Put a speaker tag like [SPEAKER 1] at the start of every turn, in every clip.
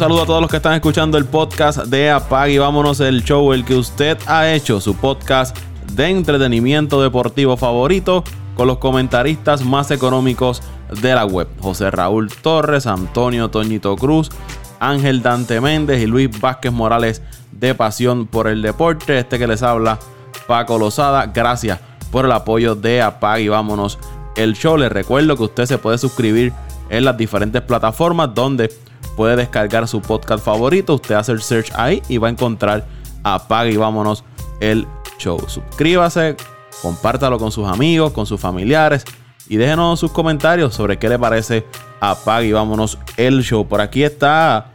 [SPEAKER 1] saludo a todos los que están escuchando el podcast de Apag y vámonos el show, el que usted ha hecho, su podcast de entretenimiento deportivo favorito con los comentaristas más económicos de la web. José Raúl Torres, Antonio Toñito Cruz, Ángel Dante Méndez y Luis Vázquez Morales de Pasión por el Deporte. Este que les habla, Paco Lozada. Gracias por el apoyo de Apag y vámonos el show. Les recuerdo que usted se puede suscribir en las diferentes plataformas donde puede descargar su podcast favorito. Usted hace el search ahí y va a encontrar Apag y vámonos el show. Suscríbase, compártalo con sus amigos, con sus familiares y déjenos sus comentarios sobre qué le parece Apag y vámonos el show. Por aquí está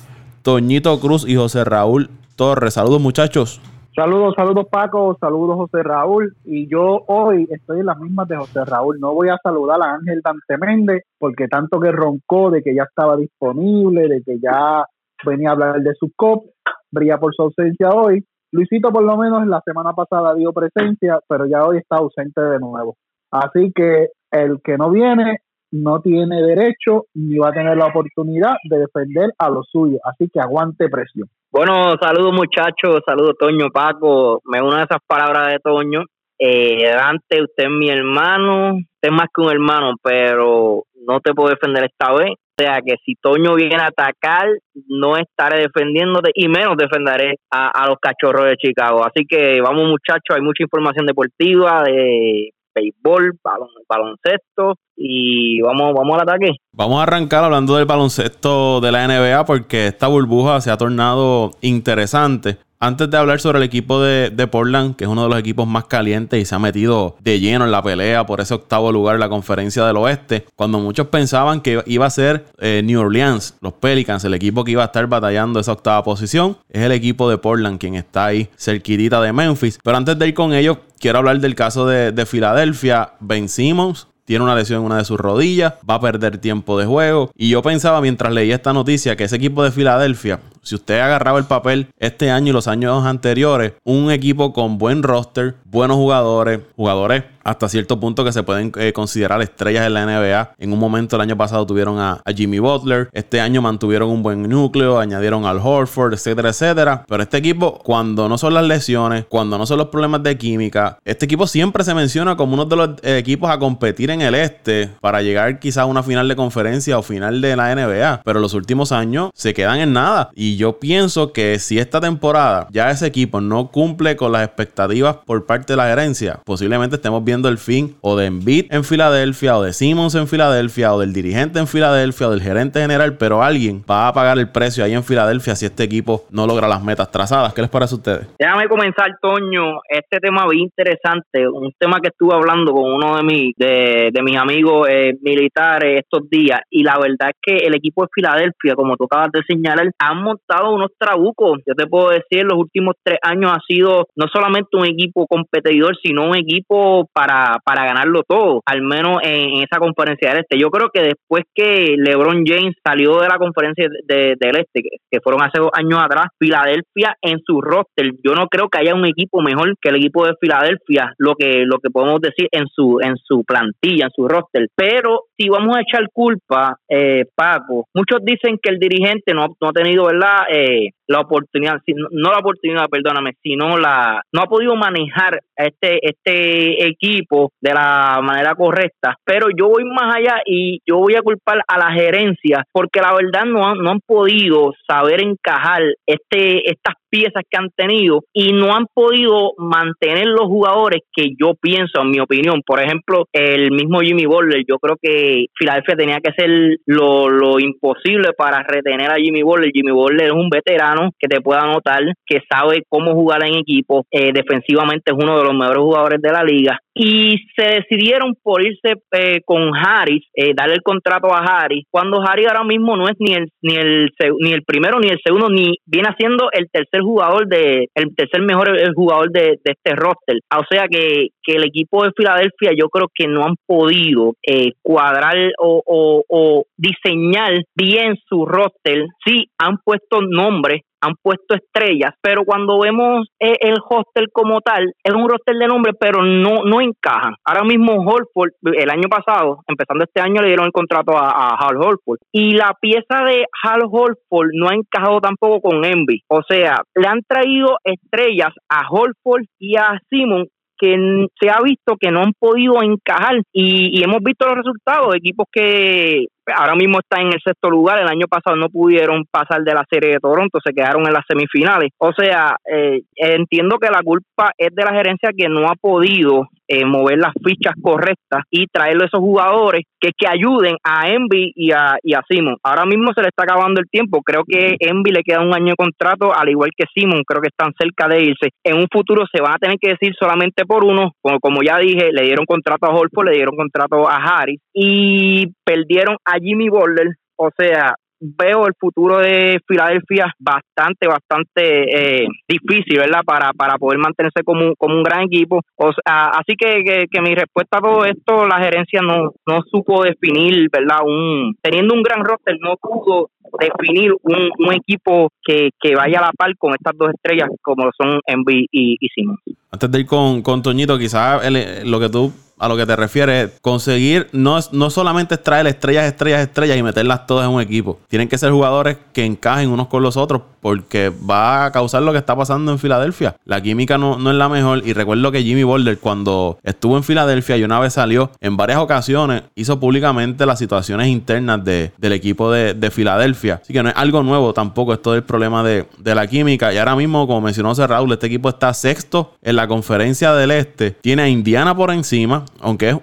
[SPEAKER 1] Toñito Cruz y José Raúl Torres. Saludos muchachos.
[SPEAKER 2] Saludos, saludos Paco, saludos José Raúl. Y yo hoy estoy en las mismas de José Raúl. No voy a saludar a Ángel Dante Méndez porque tanto que roncó de que ya estaba disponible, de que ya venía a hablar de su COP, brilla por su ausencia hoy. Luisito por lo menos la semana pasada dio presencia, pero ya hoy está ausente de nuevo. Así que el que no viene no tiene derecho ni va a tener la oportunidad de defender a los suyos. Así que aguante presión.
[SPEAKER 3] Bueno, saludos muchachos, saludos Toño, Paco. Me uno a esas palabras de Toño. Eh, Dante, usted es mi hermano, usted es más que un hermano, pero no te puedo defender esta vez. O sea que si Toño viene a atacar, no estaré defendiéndote y menos defenderé a, a los cachorros de Chicago. Así que vamos muchachos, hay mucha información deportiva de béisbol, baloncesto y vamos, vamos al ataque.
[SPEAKER 1] Vamos a arrancar hablando del baloncesto de la NBA porque esta burbuja se ha tornado interesante. Antes de hablar sobre el equipo de, Portland, que es uno de los equipos más calientes y se ha metido de lleno en la pelea por ese octavo lugar en la conferencia del oeste, cuando muchos pensaban que iba a ser eh, New Orleans, los Pelicans, el equipo que iba a estar batallando esa octava posición, es el equipo de Portland quien está ahí cerquitita de Memphis. Pero antes de ir con ellos, quiero hablar del caso de, de Filadelfia. Ben Simmons tiene una lesión en una de sus rodillas, va a perder tiempo de juego. Y yo pensaba mientras leía esta noticia que ese equipo de Filadelfia, si usted agarraba el papel este año y los años anteriores, un equipo con buen roster, buenos jugadores, jugadores hasta cierto punto que se pueden eh, considerar estrellas en la NBA. En un momento el año pasado tuvieron a, Jimmy Butler, este año mantuvieron un buen núcleo, añadieron al Horford, etcétera, etcétera. Pero este equipo, cuando no son las lesiones, cuando no son los problemas de química, este equipo siempre se menciona como uno de los eh, equipos a competir en el este para llegar quizás a una final de conferencia o final de la NBA. Pero los últimos años se quedan en nada. Y yo pienso que si esta temporada ya ese equipo no cumple con las expectativas por parte de la gerencia, posiblemente estemos viendo el fin o de Embiid en Filadelfia o de Simmons en Filadelfia o del dirigente en Filadelfia o del gerente general, pero alguien va a pagar el precio ahí en Filadelfia si este equipo no logra las metas trazadas. ¿Qué les parece a ustedes?
[SPEAKER 3] Déjame comenzar, Toño. Este tema bien interesante, un tema que estuve hablando con uno de mis, de, mis amigos eh, militares estos días y la verdad es que el equipo de Filadelfia, como tú acabas de señalar, han unos trabucos. Yo te puedo decir, los últimos tres años ha sido no solamente un equipo competidor, sino un equipo para para, ganarlo todo, al menos en, esa conferencia del este. Yo creo que después que LeBron James salió de la conferencia del este, que, fueron hace dos años atrás, Filadelfia en su roster, yo no creo que haya un equipo mejor que el equipo de Filadelfia, lo que, lo que podemos decir en su, en su plantilla, en su roster. Pero si vamos a echar culpa, eh, Paco, muchos dicen que el dirigente no, no ha tenido, ¿verdad? Eh, la oportunidad, no la oportunidad, perdóname, sino la, no ha podido manejar este, este equipo de la manera correcta. Pero yo voy más allá y yo voy a culpar a la gerencia porque la verdad no han, no han podido saber encajar este, estas piezas que han tenido y no han podido mantener los jugadores que yo pienso, en mi opinión. Por ejemplo, el mismo Jimmy Butler, yo creo que Filadelfia tenía que hacer lo, lo imposible para retener a Jimmy Butler. Jimmy Butler es un veterano que te pueda notar, que sabe cómo jugar en equipo. Eh, defensivamente es uno de los mejores jugadores de la liga y se decidieron por irse eh, con Harris, eh, darle el contrato a Harris, cuando Harris ahora mismo no es ni el ni el ni el primero ni el segundo ni viene siendo el tercer jugador de el tercer mejor jugador de, este roster. O sea que, que, el equipo de Filadelfia yo creo que no han podido eh, cuadrar o, o, o diseñar bien su roster. Sí han puesto nombres han puesto estrellas, pero cuando vemos eh, el hostel como tal, es un roster de nombre, pero no, no encajan. Ahora mismo Holford, el año pasado, empezando este año, le dieron el contrato a, a Hal Holford. Y la pieza de Hal Holford no ha encajado tampoco con Envy. O sea, le han traído estrellas a Holford y a Simon que se ha visto que no han podido encajar y, y hemos visto los resultados, equipos que ahora mismo está en el sexto lugar. El año pasado no pudieron pasar de la serie de Toronto, se quedaron en las semifinales. O sea, eh, entiendo que la culpa es de la gerencia que no ha podido eh, mover las fichas correctas y traerle esos jugadores que, que ayuden a Envy y a, y a Simon. Ahora mismo se le está acabando el tiempo. Creo que Envy le queda un año de contrato, al igual que Simon. Creo que están cerca de irse. En un futuro se van a tener que decir solamente por uno. Como, como ya dije, le dieron contrato a Holford, le dieron contrato a Harris y perdieron a Jimmy Butler, o sea, veo el futuro de Filadelfia bastante, bastante eh, difícil, ¿verdad? Para, para poder mantenerse como, como un gran equipo. Así que, que, mi respuesta a todo esto, la gerencia no, no supo definir, ¿verdad? Un, teniendo un gran roster, no pudo definir un, un equipo que, que vaya a la par con estas dos estrellas como son Envy y, y Simon.
[SPEAKER 1] Antes de ir con, con Toñito, quizás lo que tú a lo que te refieres, conseguir no, no solamente traer estrellas, estrellas, estrellas y meterlas todas en un equipo. Tienen que ser jugadores que encajen unos con los otros porque va a causar lo que está pasando en Filadelfia. La química no, no es la mejor y recuerdo que Jimmy Boulder cuando estuvo en Filadelfia y una vez salió, en varias ocasiones hizo públicamente las situaciones internas de, del equipo de, de, Filadelfia. Así que no es algo nuevo tampoco esto del problema de, de la química. Y ahora mismo, como mencionó Raúl, este equipo está sexto en la conferencia del Este. Tiene a Indiana por encima aunque es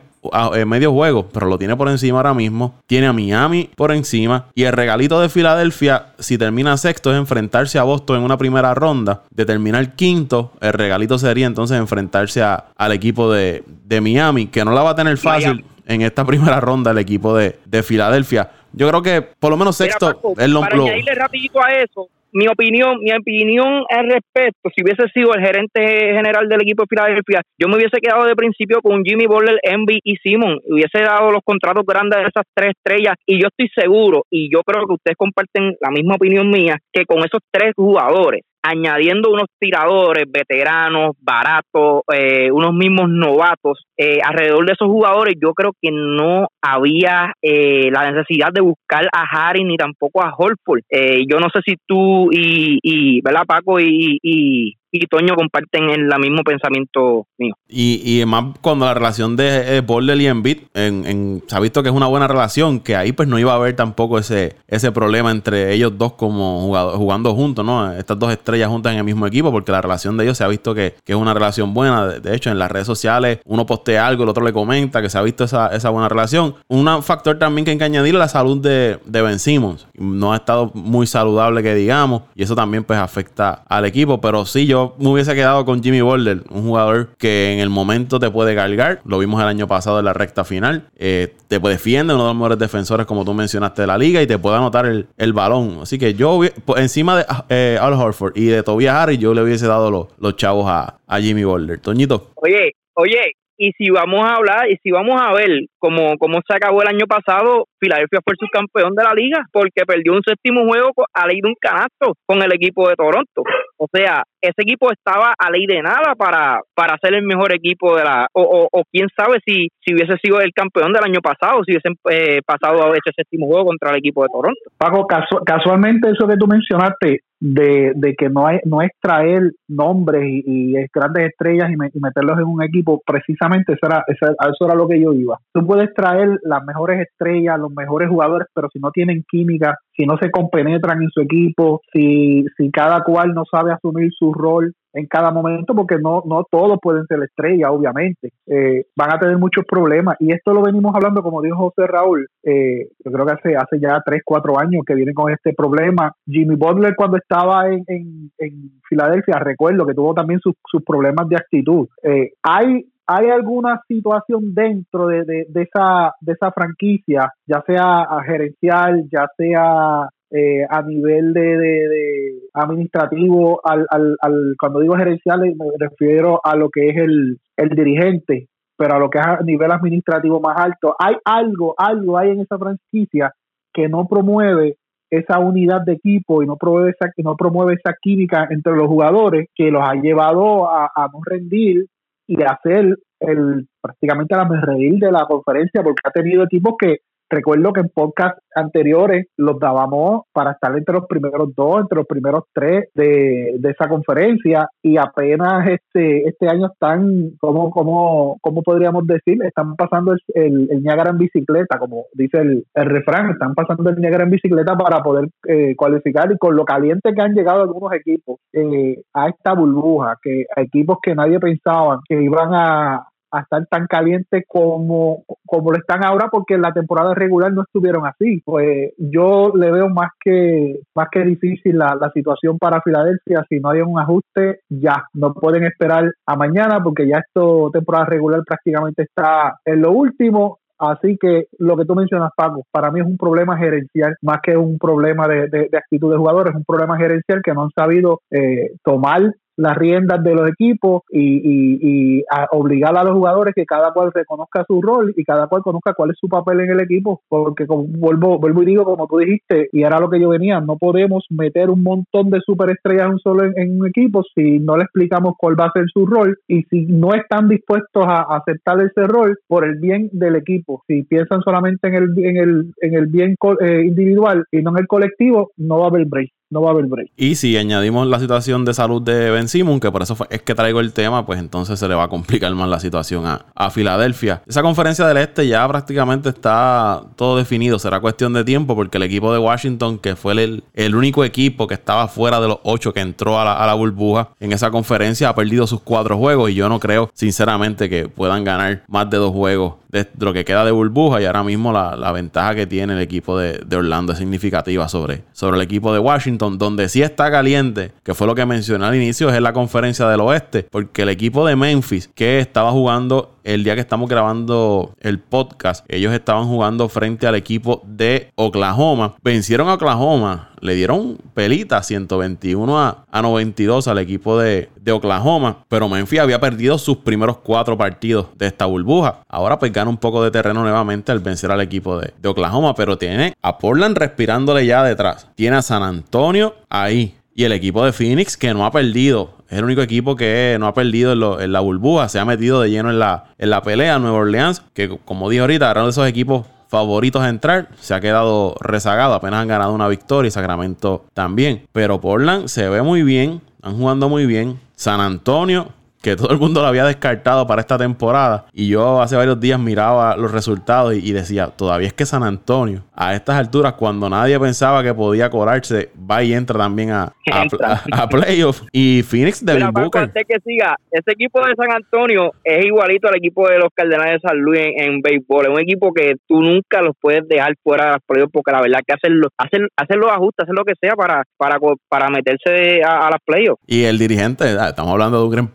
[SPEAKER 1] eh, medio juego, pero lo tiene por encima ahora mismo. Tiene a Miami por encima. Y el regalito de Filadelfia, si termina sexto, es enfrentarse a Boston en una primera ronda. De terminar quinto, el regalito sería entonces enfrentarse al equipo de, Miami, que no la va a tener fácil en esta primera ronda el equipo de, Filadelfia. Yo creo que por lo menos sexto es lo,
[SPEAKER 3] para rapidito a eso, mi opinión, mi opinión al respecto, si hubiese sido el gerente general del equipo de Filadelfia, yo me hubiese quedado de principio con Jimmy Butler, Envy y Simon, hubiese dado los contratos grandes de esas tres estrellas y yo estoy seguro y yo creo que ustedes comparten la misma opinión mía que con esos tres jugadores añadiendo unos tiradores veteranos, baratos, eh, unos mismos novatos eh, alrededor de esos jugadores, yo creo que no había eh, la necesidad de buscar a Harry ni tampoco a Holford. yo no sé si tú y, y ¿verdad, Paco? y, y Toño comparten el mismo pensamiento mío.
[SPEAKER 1] Y, y más cuando la relación de eh, y Embiid, en, se ha visto que es una buena relación, que ahí pues no iba a haber tampoco ese, ese problema entre ellos dos como jugando juntos, ¿no? Estas dos estrellas juntas en el mismo equipo, porque la relación de ellos se ha visto que, es una relación buena. De, hecho, en las redes sociales uno postea algo, el otro le comenta que se ha visto esa, esa buena relación. Un factor también que hay que añadir es la salud de, de Ben Simmons. No ha estado muy saludable que digamos, y eso también pues afecta al equipo, pero sí yo me hubiese quedado con Jimmy Boulder, un jugador que en el momento te puede cargar. Lo vimos el año pasado en la recta final. Eh, te defiende, uno de los mejores defensores, como tú mencionaste, de la liga y te puede anotar el, balón. Así que yo, encima de eh, Al Horford y de Tobias Harris, yo le hubiese dado los, los chavos a, a Jimmy Boulder. Toñito.
[SPEAKER 3] Oye, oye, y si vamos a hablar y si vamos a ver cómo, cómo se acabó el año pasado, Filadelfia fue el subcampeón de la liga porque perdió un séptimo juego a ley de un canasto con el equipo de Toronto. O sea, ese equipo estaba a ley de nada para, para ser el mejor equipo de la... O, o, quién sabe si, si hubiese sido el campeón del año pasado, si hubiesen eh, pasado a ese séptimo juego contra el equipo de Toronto.
[SPEAKER 2] Paco, casualmente eso que tú mencionaste, de, de que no, hay, no es traer nombres y, grandes estrellas y, meterlos en un equipo, precisamente eso era, eso, eso era lo que yo iba. Tú puedes traer las mejores estrellas, los mejores jugadores, pero si no tienen química, si no se compenetran en su equipo, si, si cada cual no sabe asumir su rol en cada momento, porque no, no todos pueden ser estrella, obviamente, eh, van a tener muchos problemas. Y esto lo venimos hablando, como dijo José Raúl, eh, yo creo que hace, hace ya 3, 4 años que viene con este problema. Jimmy Butler cuando estaba en, en, Filadelfia, recuerdo que tuvo también sus, sus problemas de actitud. Eh, hay ¿Hay alguna situación dentro de, de, esa, de esa franquicia, ya sea gerencial, ya sea eh, a nivel de, de, administrativo, al, al, al, cuando digo gerencial me refiero a lo que es el, el dirigente, pero a lo que es a nivel administrativo más alto, hay algo, algo hay en esa franquicia que no promueve esa unidad de equipo y no promueve esa, no promueve esa química entre los jugadores que los ha llevado a, a no rendir y a hacer el prácticamente la reír de la conferencia porque ha tenido equipos que Recuerdo que en podcast anteriores los dábamos para estar entre los primeros dos, entre los primeros tres de, esa conferencia y apenas este este año están, como como cómo podríamos decir? Están pasando el, el, Niagara en bicicleta, como dice el, el, refrán, están pasando el Niagara en bicicleta para poder eh, cualificar y con lo caliente que han llegado algunos equipos eh, a esta burbuja, que equipos que nadie pensaba que iban a, a estar tan caliente como, como lo están ahora porque en la temporada regular no estuvieron así. Pues yo le veo más que más que difícil la, la situación para Filadelfia si no hay un ajuste ya no pueden esperar a mañana porque ya esto temporada regular prácticamente está en lo último Así que lo que tú mencionas, Paco, para mí es un problema gerencial más que un problema de, de, de actitud de jugadores, es un problema gerencial que no han sabido eh, tomar las riendas de los equipos y, y, a obligar a los jugadores que cada cual reconozca su rol y cada cual conozca cuál es su papel en el equipo, porque como vuelvo, vuelvo y digo, como tú dijiste, y era lo que yo venía, no podemos meter un montón de superestrellas un solo en, un equipo si no le explicamos cuál va a ser su rol y si no están dispuestos a, aceptar ese rol por el bien del equipo. Si piensan solamente en el, en el, en el bien eh, individual y no en el colectivo, no va a haber break no va a haber break.
[SPEAKER 1] Y si añadimos la situación de salud de Ben Simon, que por eso es que traigo el tema, pues entonces se le va a complicar más la situación a, a Filadelfia. Esa conferencia del este ya prácticamente está todo definido. Será cuestión de tiempo porque el equipo de Washington, que fue el, el único equipo que estaba fuera de los ocho que entró a la, a la burbuja en esa conferencia, ha perdido sus cuatro juegos y yo no creo sinceramente que puedan ganar más de dos juegos de lo que queda de burbuja y ahora mismo la, ventaja que tiene el equipo de, Orlando es significativa sobre, sobre el equipo de Washington, donde sí está caliente, que fue lo que mencioné al inicio, es la conferencia del oeste, porque el equipo de Memphis que estaba jugando el día que estamos grabando el podcast, ellos estaban jugando frente al equipo de Oklahoma. Vencieron a Oklahoma, le dieron pelita 121 a, 92 al equipo de, Oklahoma, pero Memphis había perdido sus primeros cuatro partidos de esta burbuja. Ahora pues gana un poco de terreno nuevamente al vencer al equipo de, de Oklahoma, pero tiene a Portland respirándole ya detrás. Tiene a San Antonio ahí. Y el equipo de Phoenix que no ha perdido es el único equipo que no ha perdido en, la burbuja. Se ha metido de lleno en la, en la pelea. Nueva Orleans, que como dije ahorita, era uno de esos equipos favoritos a entrar. Se ha quedado rezagado. Apenas han ganado una victoria y Sacramento también. Pero Portland se ve muy bien. Están jugando muy bien. San Antonio que todo el mundo lo había descartado para esta temporada. Y yo hace varios días miraba los resultados y, decía, todavía es que San Antonio, a estas alturas, cuando nadie pensaba que podía colarse, va y entra también a, a, playoff. Y Phoenix de Booker.
[SPEAKER 3] que siga, ese equipo de San Antonio es igualito al equipo de los Cardenales de San Luis en, béisbol. Es un equipo que tú nunca los puedes dejar fuera de las playoffs porque la verdad que hacen, hacen, hacen los ajustes, hacen lo que sea para, para, para meterse a, las playoffs.
[SPEAKER 1] Y el dirigente, ah, estamos hablando de un gran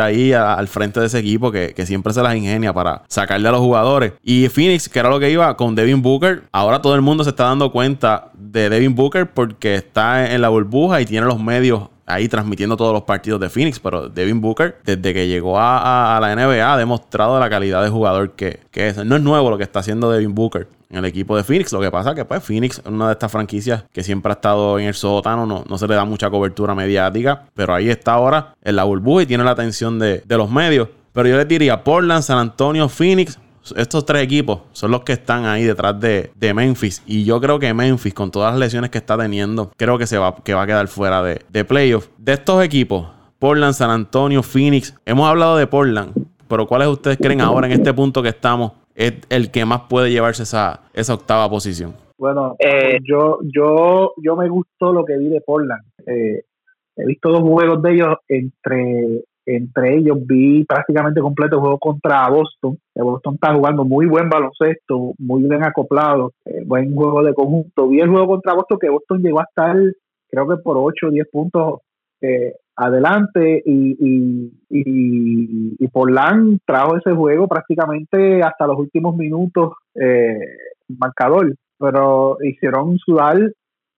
[SPEAKER 1] Ahí al frente de ese equipo que, siempre se las ingenia para sacarle a los jugadores. Y Phoenix, que era lo que iba con Devin Booker, ahora todo el mundo se está dando cuenta de Devin Booker porque está en la burbuja y tiene los medios ahí transmitiendo todos los partidos de Phoenix, pero Devin Booker, desde que llegó a, la NBA, ha demostrado la calidad de jugador que, que, es. No es nuevo lo que está haciendo Devin Booker en el equipo de Phoenix. Lo que pasa es que pues Phoenix es una de estas franquicias que siempre ha estado en el sótano, no, no se le da mucha cobertura mediática, pero ahí está ahora en la burbuja y tiene la atención de, los medios. Pero yo le diría Portland, San Antonio, Phoenix, estos tres equipos son los que están ahí detrás de, de, Memphis. Y yo creo que Memphis, con todas las lesiones que está teniendo, creo que se va, que va a quedar fuera de, de playoff. De estos equipos, Portland, San Antonio, Phoenix. Hemos hablado de Portland, pero ¿cuáles ustedes creen ahora en este punto que estamos es el que más puede llevarse esa, esa octava posición?
[SPEAKER 2] Bueno, eh, yo, yo, yo me gustó lo que vi de Portland. Eh, he visto dos juegos de ellos entre entre ellos vi prácticamente completo el juego contra Boston. Boston está jugando muy buen baloncesto, muy bien acoplado, eh, buen juego de conjunto. Vi el juego contra Boston que Boston llegó a estar creo que por 8 o 10 puntos eh, adelante y, y, y, trajo ese juego prácticamente hasta los últimos minutos eh, marcador, pero hicieron sudar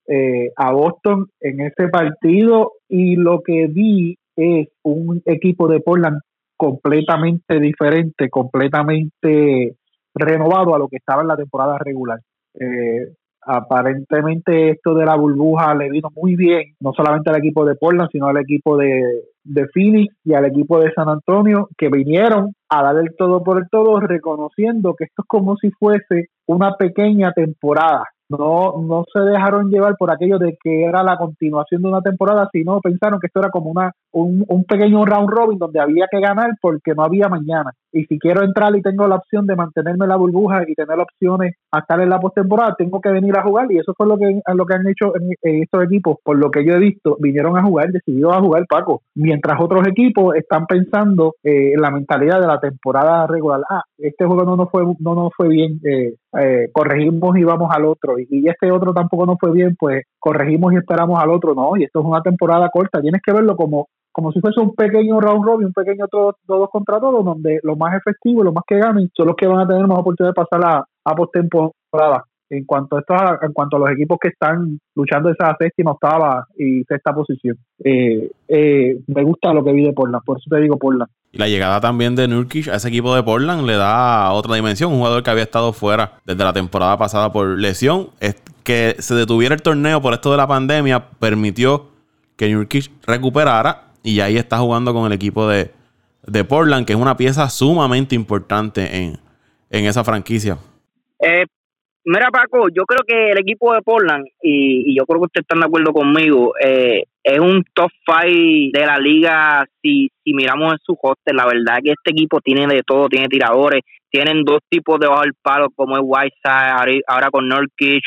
[SPEAKER 2] eh, a Boston en ese partido y lo que vi es un equipo de Portland completamente diferente, completamente renovado a lo que estaba en la temporada regular. Eh, aparentemente esto de la burbuja le vino muy bien, no solamente al equipo de Portland, sino al equipo de, de Phoenix y al equipo de San Antonio, que vinieron a dar el todo por el todo, reconociendo que esto es como si fuese una pequeña temporada no, no se dejaron llevar por aquello de que era la continuación de una temporada, sino pensaron que esto era como una, un, un pequeño round robin donde había que ganar porque no había mañana. Y si quiero entrar y tengo la opción de mantenerme en la burbuja y tener opciones a estar en la postemporada, tengo que venir a jugar. Y eso fue lo que, lo que han hecho en, estos equipos, por lo que yo he visto, vinieron a jugar, decidieron a jugar Paco. Mientras otros equipos están pensando eh, en la mentalidad de la temporada regular. Ah, este juego no nos fue, no nos fue bien, eh, eh, corregimos y vamos al otro. Y, este otro tampoco nos fue bien, pues corregimos y esperamos al otro. No, y esto es una temporada corta. Tienes que verlo como como si fuese un pequeño round robin, un pequeño todos contra todos, donde los más efectivos, los más que ganen, son los que van a tener más oportunidad de pasar a, a postemporada. En cuanto a estos, en cuanto a los equipos que están luchando esa séptima, octava y sexta posición, eh, eh, me gusta lo que vi de Portland, por eso te digo Portland.
[SPEAKER 1] La llegada también de Nurkic a ese equipo de Portland le da otra dimensión. Un jugador que había estado fuera desde la temporada pasada por lesión. Es que se detuviera el torneo por esto de la pandemia permitió que Nurkic recuperara y ahí está jugando con el equipo de, Portland, que es una pieza sumamente importante en, esa franquicia.
[SPEAKER 3] Eh, mira, Paco, yo creo que el equipo de Portland, y, yo creo que ustedes están de acuerdo conmigo, eh, es un top five de la liga si, si miramos en su hostel. La verdad que este equipo tiene de todo, tiene tiradores, tienen dos tipos de bajo el palo, como es Whiteside, ahora con Nurkic,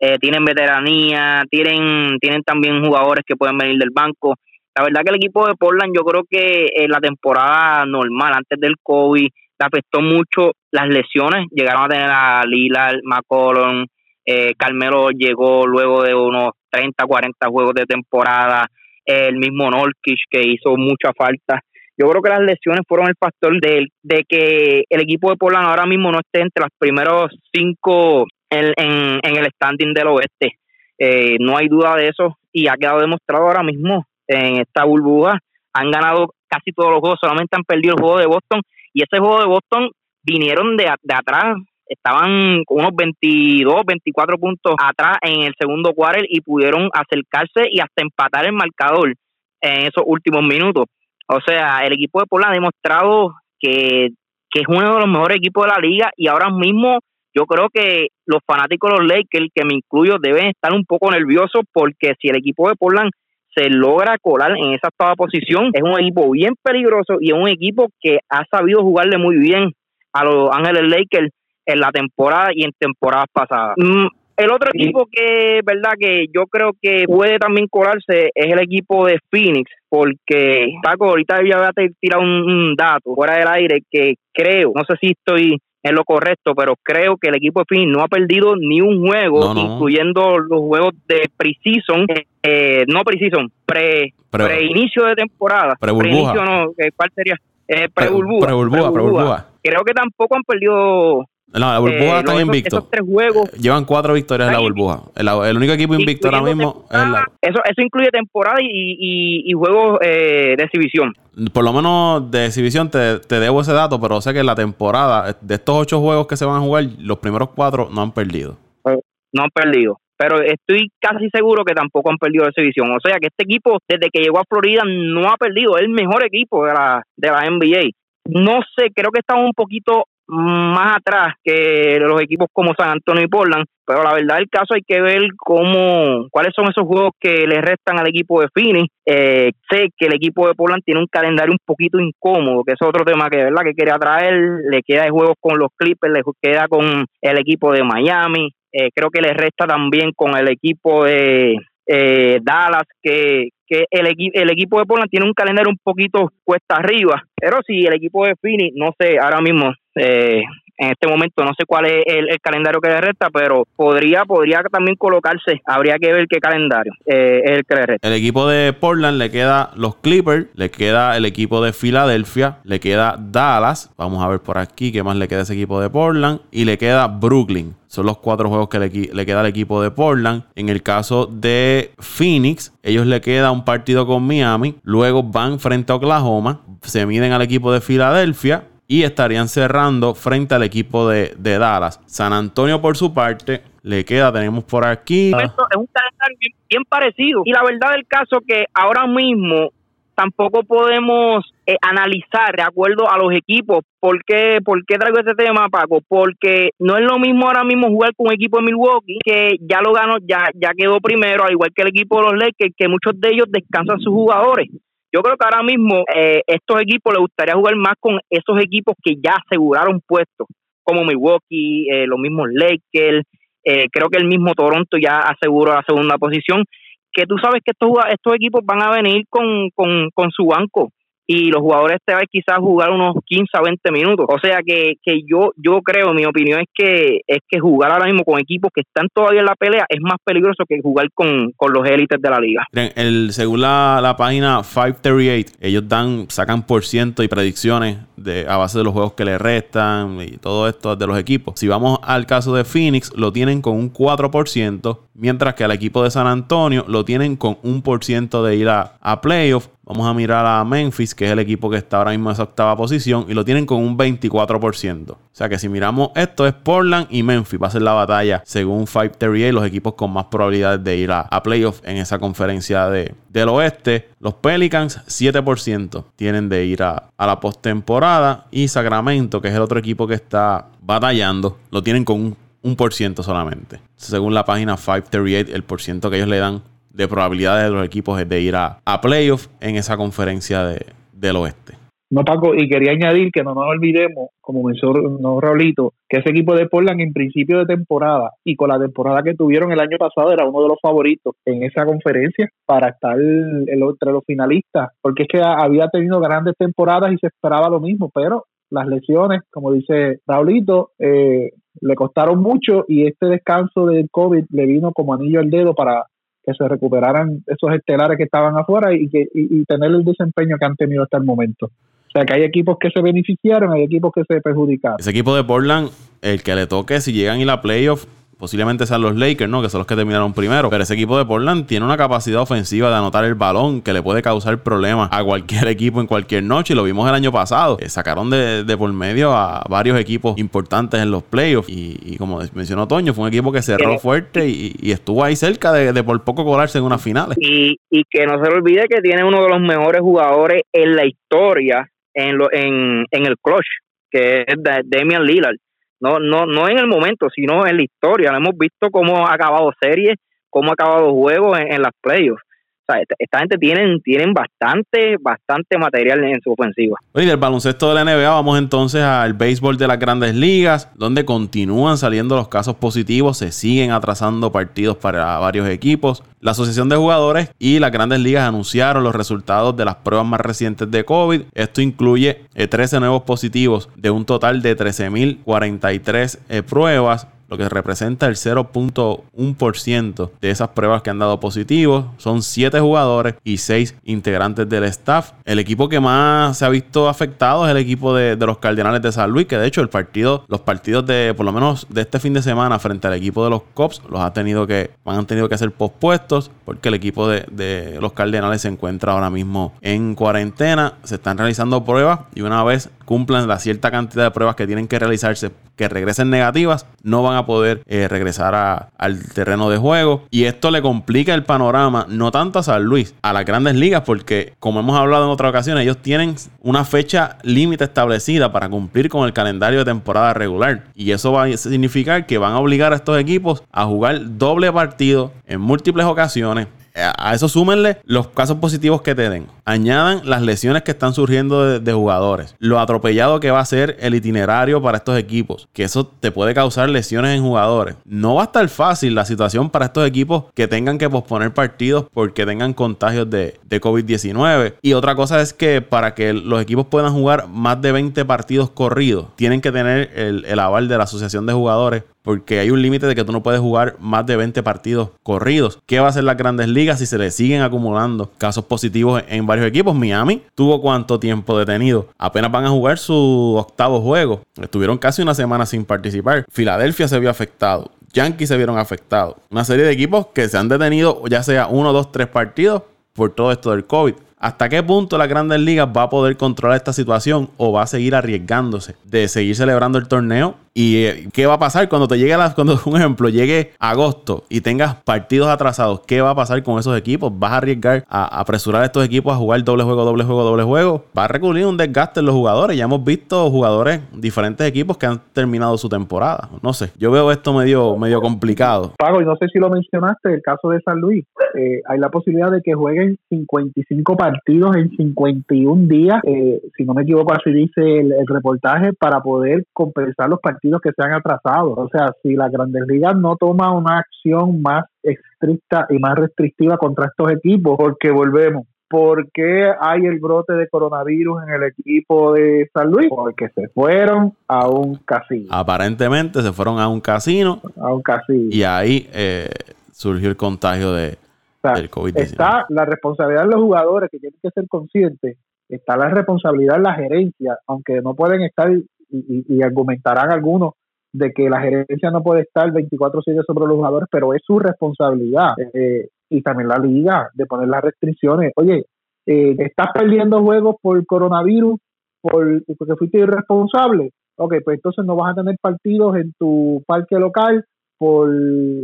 [SPEAKER 3] eh, tienen veteranía, tienen, tienen también jugadores que pueden venir del banco. La verdad que el equipo de Portland, yo creo que en la temporada normal, antes del COVID, afectó mucho las lesiones. Llegaron a tener a Lila, McCollum, eh, Carmelo llegó luego de unos 30, 40 juegos de temporada, el mismo Norkish que hizo mucha falta. Yo creo que las lesiones fueron el factor de, de que el equipo de Portland ahora mismo no esté entre los primeros cinco en, en, el standing del oeste. Eh, no hay duda de eso y ha quedado demostrado ahora mismo en esta burbuja. Han ganado casi todos los juegos, solamente han perdido el juego de Boston. Y ese juego de Boston vinieron de, de atrás, estaban unos 22, 24 puntos atrás en el segundo quarter y pudieron acercarse y hasta empatar el marcador en esos últimos minutos. O sea, el equipo de Portland ha demostrado que, que es uno de los mejores equipos de la liga y ahora mismo yo creo que los fanáticos de los Lakers, que me incluyo, deben estar un poco nerviosos porque si el equipo de Portland se logra colar en esa octava posición. Es un equipo bien peligroso y es un equipo que ha sabido jugarle muy bien a los Ángeles Lakers en la temporada y en temporadas pasadas. Mm, el otro equipo que, verdad, que yo creo que puede también colarse es el equipo de Phoenix, porque Paco, ahorita ya voy a tirar un dato fuera del aire que creo, no sé si estoy es lo correcto, pero creo que el equipo de Phoenix no ha perdido ni un juego, incluyendo los juegos de Precision, eh, no Precision, pre, pre, inicio de temporada.
[SPEAKER 1] Pre burbuja.
[SPEAKER 3] no, ¿cuál sería? Eh, pre burbuja.
[SPEAKER 1] Pre burbuja, pre burbuja.
[SPEAKER 3] Creo que tampoco han perdido
[SPEAKER 1] no, la burbuja eh, está invicto.
[SPEAKER 3] Esos tres juegos.
[SPEAKER 1] Llevan cuatro victorias en la burbuja. El, único equipo invicto ahora mismo es la...
[SPEAKER 3] Eso, eso incluye temporada y, y, juegos eh, de exhibición.
[SPEAKER 1] Por lo menos de exhibición te, te, debo ese dato, pero sé que la temporada, de estos ocho juegos que se van a jugar, los primeros cuatro no han perdido.
[SPEAKER 3] Eh, no han perdido. Pero estoy casi seguro que tampoco han perdido de exhibición. O sea que este equipo, desde que llegó a Florida, no ha perdido. Es el mejor equipo de la, de la NBA. No sé, creo que estamos un poquito más atrás que los equipos como San Antonio y Portland, pero la verdad del caso hay que ver cómo, cuáles son esos juegos que le restan al equipo de Phoenix. Eh, sé que el equipo de Portland tiene un calendario un poquito incómodo, que es otro tema que verdad que quería traer, le queda de juegos con los Clippers, le queda con el equipo de Miami, eh, creo que le resta también con el equipo de eh, Dallas, que, que el, el equipo de Portland tiene un calendario un poquito cuesta arriba, pero si el equipo de Phoenix, no sé, ahora mismo eh, en este momento no sé cuál es el, calendario que le resta, pero podría podría también colocarse. Habría que ver qué calendario eh, es el que le resta.
[SPEAKER 1] El equipo de Portland le queda los Clippers, le queda el equipo de Filadelfia, le queda Dallas. Vamos a ver por aquí qué más le queda a ese equipo de Portland. Y le queda Brooklyn. Son los cuatro juegos que le, le, queda al equipo de Portland. En el caso de Phoenix, ellos le queda un partido con Miami. Luego van frente a Oklahoma. Se miden al equipo de Filadelfia y estarían cerrando frente al equipo de, Dallas. San Antonio, por su parte, le queda? Tenemos por aquí.
[SPEAKER 3] Es un calendario bien, parecido. Y la verdad del caso que ahora mismo tampoco podemos eh, analizar de acuerdo a los equipos. ¿Por qué, ¿Por qué traigo este tema, Paco? Porque no es lo mismo ahora mismo jugar con un equipo de Milwaukee que ya lo ganó, ya, ya quedó primero, al igual que el equipo de los Lakers, que muchos de ellos descansan sus jugadores. Yo creo que ahora mismo eh, estos equipos les gustaría jugar más con esos equipos que ya aseguraron puestos, como Milwaukee, eh, los mismos Lakers, eh, creo que el mismo Toronto ya aseguró la segunda posición, que tú sabes que estos, estos equipos van a venir con, con, con su banco y los jugadores te van quizás jugar unos 15 a 20 minutos. O sea que, que yo yo creo, mi opinión es que es que jugar ahora mismo con equipos que están todavía en la pelea es más peligroso que jugar con, los élites de la liga.
[SPEAKER 1] El, según la, la página 538, ellos dan sacan por ciento y predicciones de, a base de los juegos que le restan y todo esto de los equipos. Si vamos al caso de Phoenix, lo tienen con un 4%, mientras que al equipo de San Antonio lo tienen con un por ciento de ir a, a playoff. Vamos a mirar a Memphis, que es el equipo que está ahora mismo en esa octava posición, y lo tienen con un 24%. O sea que si miramos esto es Portland y Memphis. Va a ser la batalla según 538, los equipos con más probabilidades de ir a, playoff en esa conferencia de, del oeste. Los Pelicans, 7% tienen de ir a, a la postemporada. Y Sacramento, que es el otro equipo que está batallando, lo tienen con un, un por ciento solamente. Según la página 538, el por ciento que ellos le dan de probabilidades de los equipos es de ir a, a playoff en esa conferencia de, del oeste.
[SPEAKER 2] No, Paco, y quería añadir que no nos olvidemos, como mencionó Raulito, que ese equipo de Portland en principio de temporada y con la temporada que tuvieron el año pasado era uno de los favoritos en esa conferencia para estar entre los finalistas, porque es que había tenido grandes temporadas y se esperaba lo mismo, pero las lesiones, como dice Raulito, eh, le costaron mucho y este descanso del COVID le vino como anillo al dedo para que se recuperaran esos estelares que estaban afuera y, que, y, tener el desempeño que han tenido hasta el momento. O sea que hay equipos que se beneficiaron, hay equipos que se perjudicaron.
[SPEAKER 1] Ese equipo de Portland, el que le toque, si llegan y la playoff, posiblemente sean los Lakers, ¿no? Que son los que terminaron primero. Pero ese equipo de Portland tiene una capacidad ofensiva de anotar el balón que le puede causar problemas a cualquier equipo en cualquier noche. Y lo vimos el año pasado. Eh, sacaron de, por medio a varios equipos importantes en los playoffs. Y, como mencionó Toño, fue un equipo que cerró fuerte y, estuvo ahí cerca de, por poco colarse en unas finales.
[SPEAKER 3] Y, y que no se le olvide que tiene uno de los mejores jugadores en la historia en, lo, en, en el clutch, que es Damian Lillard no, no, no en el momento, sino en la historia. Hemos visto cómo ha acabado series, cómo ha acabado juegos en, en las playoffs esta, gente tienen, tienen bastante, bastante material en su ofensiva.
[SPEAKER 1] Y del baloncesto de la NBA vamos entonces al béisbol de las grandes ligas, donde continúan saliendo los casos positivos, se siguen atrasando partidos para varios equipos. La Asociación de Jugadores y las grandes ligas anunciaron los resultados de las pruebas más recientes de COVID. Esto incluye 13 eh, nuevos positivos de un total de 13.043 eh, pruebas lo que representa el 0.1% de esas pruebas que han dado positivos. Son 7 jugadores y 6 integrantes del staff. El equipo que más se ha visto afectado es el equipo de, los Cardenales de San Luis, que de hecho el partido, los partidos de por lo menos de este fin de semana frente al equipo de los Cops los tenido que, han tenido que ser pospuestos porque el equipo de, los Cardenales se encuentra ahora mismo en cuarentena. Se están realizando pruebas y una vez cumplan la cierta cantidad de pruebas que tienen que realizarse que regresen negativas, no van a poder eh, regresar al terreno de juego. Y esto le complica el panorama, no tanto a San Luis, a las grandes ligas, porque como hemos hablado en otra ocasión, ellos tienen una fecha límite establecida para cumplir con el calendario de temporada regular. Y eso va a significar que van a obligar a estos equipos a jugar doble partido en múltiples ocasiones a eso súmenle los casos positivos que te den. Añadan las lesiones que están surgiendo de, jugadores. Lo atropellado que va a ser el itinerario para estos equipos. Que eso te puede causar lesiones en jugadores. No va a estar fácil la situación para estos equipos que tengan que posponer partidos porque tengan contagios de, COVID-19. Y otra cosa es que para que los equipos puedan jugar más de 20 partidos corridos, tienen que tener el, el aval de la Asociación de Jugadores porque hay un límite de que tú no puedes jugar más de 20 partidos corridos. ¿Qué va a hacer las grandes ligas si se le siguen acumulando casos positivos en varios equipos? Miami tuvo cuánto tiempo detenido. Apenas van a jugar su octavo juego. Estuvieron casi una semana sin participar. Filadelfia se vio afectado. Yankees se vieron afectados. Una serie de equipos que se han detenido ya sea uno, dos, tres partidos por todo esto del COVID. ¿Hasta qué punto la Grandes Ligas va a poder controlar esta situación o va a seguir arriesgándose de seguir celebrando el torneo ¿Y eh, qué va a pasar cuando te llegue, a cuando, un ejemplo, llegue agosto y tengas partidos atrasados? ¿Qué va a pasar con esos equipos? ¿Vas a arriesgar a apresurar a estos equipos a jugar doble juego, doble juego, doble juego? Va a recurrir un desgaste en los jugadores. Ya hemos visto jugadores, diferentes equipos que han terminado su temporada. No sé, yo veo esto medio, medio complicado.
[SPEAKER 2] Pago, y no sé si lo mencionaste, el caso de San Luis. Eh, hay la posibilidad de que jueguen 55 partidos en 51 días, eh, si no me equivoco, así dice el, reportaje, para poder compensar los partidos que se han atrasado. O sea, si la Grandes Ligas no toma una acción más estricta y más restrictiva contra estos equipos, porque volvemos, ¿Por qué hay el brote de coronavirus en el equipo de San Luis? Porque se fueron a un casino.
[SPEAKER 1] Aparentemente se fueron a un casino.
[SPEAKER 2] A un casino.
[SPEAKER 1] Y ahí eh, surgió el contagio de, del COVID-19.
[SPEAKER 2] Está la responsabilidad de los jugadores que tienen que ser conscientes. Está la responsabilidad de la gerencia, aunque no pueden estar y, argumentarán algunos de que la gerencia no puede estar 24-7 sobre los jugadores, pero es su responsabilidad. Eh, y también la liga de poner las restricciones. Oye, eh, estás perdiendo juegos por coronavirus, por, porque fuiste irresponsable. Ok, pues entonces no vas a tener partidos en tu parque local por,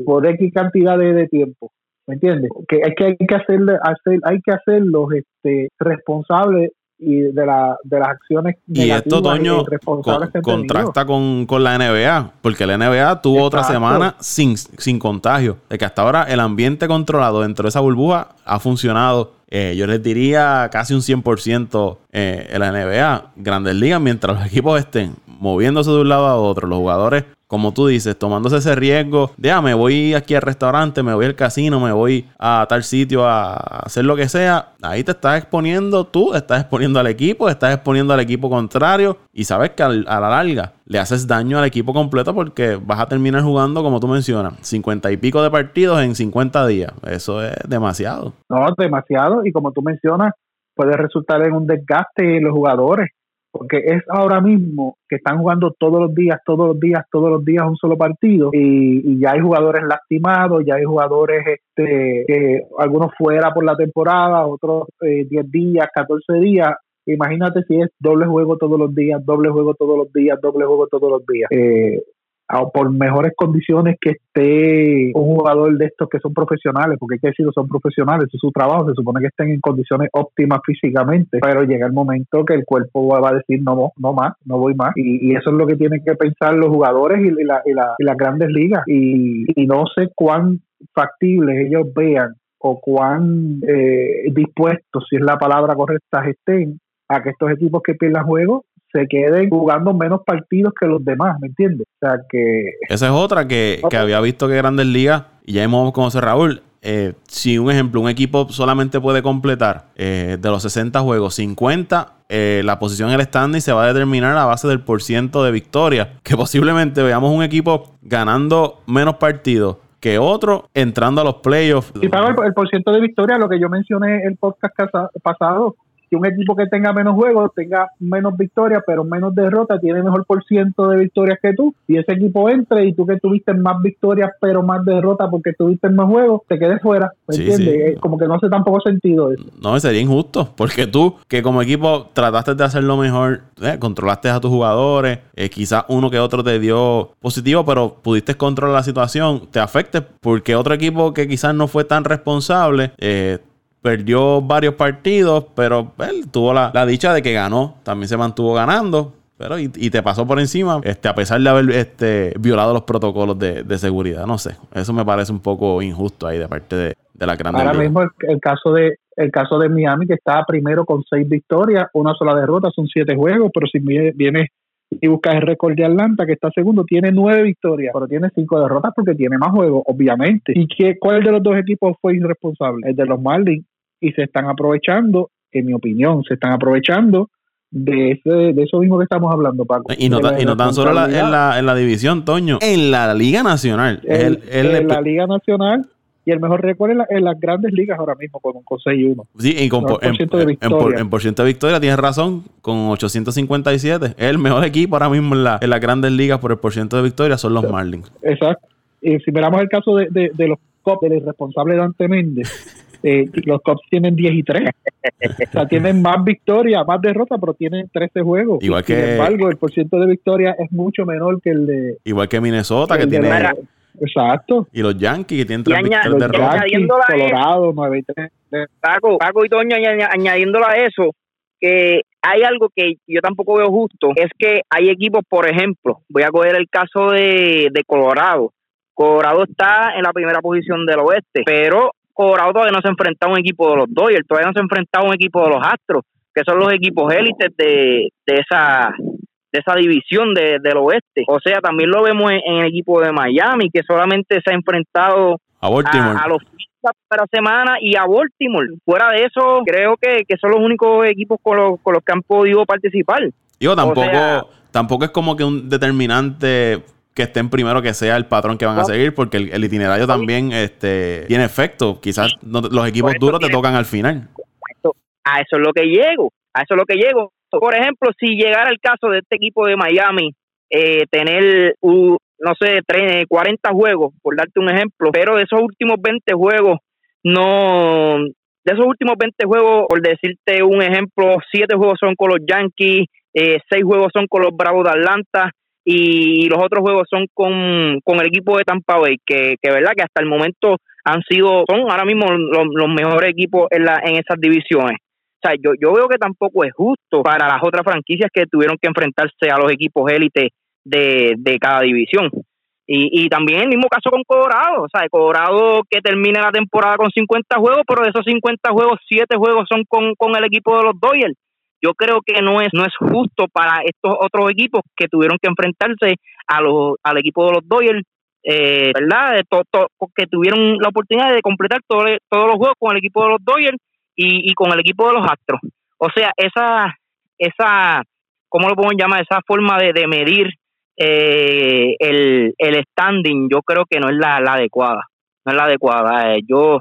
[SPEAKER 2] por X cantidad de, tiempo. ¿Me entiendes? Que hay que, hay que hacer, hacer, hay que hacerlos este, responsables y de, la, de las acciones
[SPEAKER 1] y esto Toño contrasta con, la NBA porque la NBA tuvo otra semana sin, sin contagio. De que hasta ahora el ambiente controlado dentro de esa burbuja ha funcionado. Eh, yo les diría casi un 100% eh, en la NBA Grandes Ligas mientras los equipos estén moviéndose de un lado a otro los jugadores como tú dices, tomándose ese riesgo de, ah, me voy aquí al restaurante, me voy al casino, me voy a tal sitio a hacer lo que sea, ahí te estás exponiendo tú, estás exponiendo al equipo, estás exponiendo al equipo contrario y sabes que a la larga le haces daño al equipo completo porque vas a terminar jugando, como tú mencionas, 50 y pico de partidos en 50 días. Eso es demasiado.
[SPEAKER 2] No, demasiado y como tú mencionas, puede resultar en un desgaste en los jugadores porque es ahora mismo que están jugando todos los días, todos los días, todos los días un solo partido y, ya hay jugadores lastimados, ya hay jugadores, este, algunos fuera por la temporada, otros eh, 10 días, 14 días. Imagínate si es doble juego todos los días, doble juego todos los días, doble juego todos los días. Eh, por mejores condiciones que esté un jugador de estos que son profesionales, porque hay que decirlo, son profesionales, es su trabajo, se supone que estén en condiciones óptimas físicamente, pero llega el momento que el cuerpo va a decir no, no más, no voy más, y, eso es lo que tienen que pensar los jugadores y, las grandes ligas, y, no sé cuán factibles ellos vean o cuán eh, dispuestos, si es la palabra correcta, estén a que estos equipos que pierdan juegos se queden jugando menos partidos que los demás, ¿me entiendes? O sea que...
[SPEAKER 1] Esa es otra que, había visto que Grandes Ligas, y ya hemos conocido Raúl, eh, si un ejemplo, un equipo solamente puede completar eh, de los 60 juegos 50, eh, la posición en el standing se va a determinar a base del porciento de victoria. Que posiblemente veamos un equipo ganando menos partidos que otro entrando a los playoffs.
[SPEAKER 2] Y pago el, el porciento de victoria, lo que yo mencioné el podcast pasado, un equipo que tenga menos juegos tenga menos victorias, pero menos derrotas, tiene mejor por ciento de victorias que tú, y ese equipo entre y tú que tuviste más victorias, pero más derrotas porque tuviste más juegos, te quedes fuera. ¿Me entiendes? Como que no hace tampoco sentido eso.
[SPEAKER 1] No, sería injusto, porque tú, que como equipo trataste de hacerlo mejor, eh, controlaste a tus jugadores, eh, quizás uno que otro te dio positivo, pero pudiste controlar la situación, te afecte porque otro equipo que quizás no fue tan responsable, eh, perdió varios partidos, pero él tuvo la, dicha de que ganó, también se mantuvo ganando. Pero y, te pasó por encima, este, a pesar de haber este, violado los protocolos de, seguridad. No sé, eso me parece un poco injusto ahí de parte de, la gran
[SPEAKER 2] Ahora mismo el, caso de el caso de Miami, que está primero con seis victorias, una sola derrota, son siete juegos, pero si viene y buscas el récord de Atlanta, que está segundo, tiene nueve victorias, pero tiene cinco derrotas porque tiene más juegos, obviamente. ¿Y qué, cuál de los dos equipos fue irresponsable? El de los Marlins, y se están aprovechando, en mi opinión, se están aprovechando de, ese, de eso mismo que estamos hablando, Paco.
[SPEAKER 1] Y no, y no tan solo en, la, en la división, Toño, en la Liga Nacional.
[SPEAKER 2] en la Liga Nacional y el mejor récord en, las grandes ligas ahora mismo con, con 6-1.
[SPEAKER 1] Sí, en, por, ciento de victoria. En, por, ciento de victoria tienes razón, con 857. Es el mejor equipo ahora mismo en, la, en las grandes ligas por el porcentaje de victoria, son los Marlins.
[SPEAKER 2] Exacto. Y si miramos el caso de, de, de los COP, del irresponsable Dante Méndez, Eh, los Cubs tienen 10 y 3. o sea, tienen más victorias, más derrotas, pero tienen 13 juegos.
[SPEAKER 1] Igual que,
[SPEAKER 2] Sin embargo, el porciento de victoria es mucho menor que el de.
[SPEAKER 1] Igual que Minnesota, que tiene.
[SPEAKER 2] Exacto.
[SPEAKER 1] Y los Yankees, que tienen 3
[SPEAKER 2] victorias derrotas. Colorado, 9 y 3.
[SPEAKER 3] Paco, Paco y Toño, añadiéndolo a eso, que hay algo que yo tampoco veo justo, es que hay equipos, por ejemplo, voy a coger el caso de, de Colorado. Colorado está en la primera posición del oeste, pero Colorado todavía no se ha enfrentado a un equipo de los Dodgers, todavía no se ha enfrentado a un equipo de los Astros, que son los equipos élites de, de esa de esa división de, del oeste. O sea, también lo vemos en, el equipo de Miami, que solamente se ha enfrentado
[SPEAKER 1] a, a,
[SPEAKER 3] a los para semana y a Baltimore. Fuera de eso, creo que, que son los únicos equipos con los, con los que han podido participar.
[SPEAKER 1] Yo tampoco, tampoco es como que un determinante que estén primero que sea el patrón que van a seguir, porque el, itinerario también este, tiene efecto. Quizás los equipos duros te tocan al final.
[SPEAKER 3] A eso es lo que llego, a eso es lo que llego. Por ejemplo, si llegara el caso de este equipo de Miami, eh, tener, no sé, 40 juegos, por darte un ejemplo, pero de esos últimos 20 juegos, no, de esos últimos 20 juegos, por decirte un ejemplo, 7 juegos son con los Yankees, eh, 6 juegos son con los Bravos de Atlanta, y los otros juegos son con, el equipo de Tampa Bay, que, que verdad que hasta el momento han sido, son ahora mismo los, mejores equipos en, la, en esas divisiones. O sea, yo, yo veo que tampoco es justo para las otras franquicias que tuvieron que enfrentarse a los equipos élite de, de cada división. Y, y también el mismo caso con Colorado, o sea, Colorado que termina la temporada con 50 juegos, pero de esos 50 juegos, 7 juegos son con, con el equipo de los Dodgers yo creo que no es no es justo para estos otros equipos que tuvieron que enfrentarse a los al equipo de los Dodgers eh, verdad que tuvieron la oportunidad de completar todos los juegos con el equipo de los Dodgers y, y con el equipo de los Astros. O sea esa esa cómo lo podemos llamar esa forma de, de medir eh, el, el standing yo creo que no es la, la adecuada no es la adecuada. Eh, yo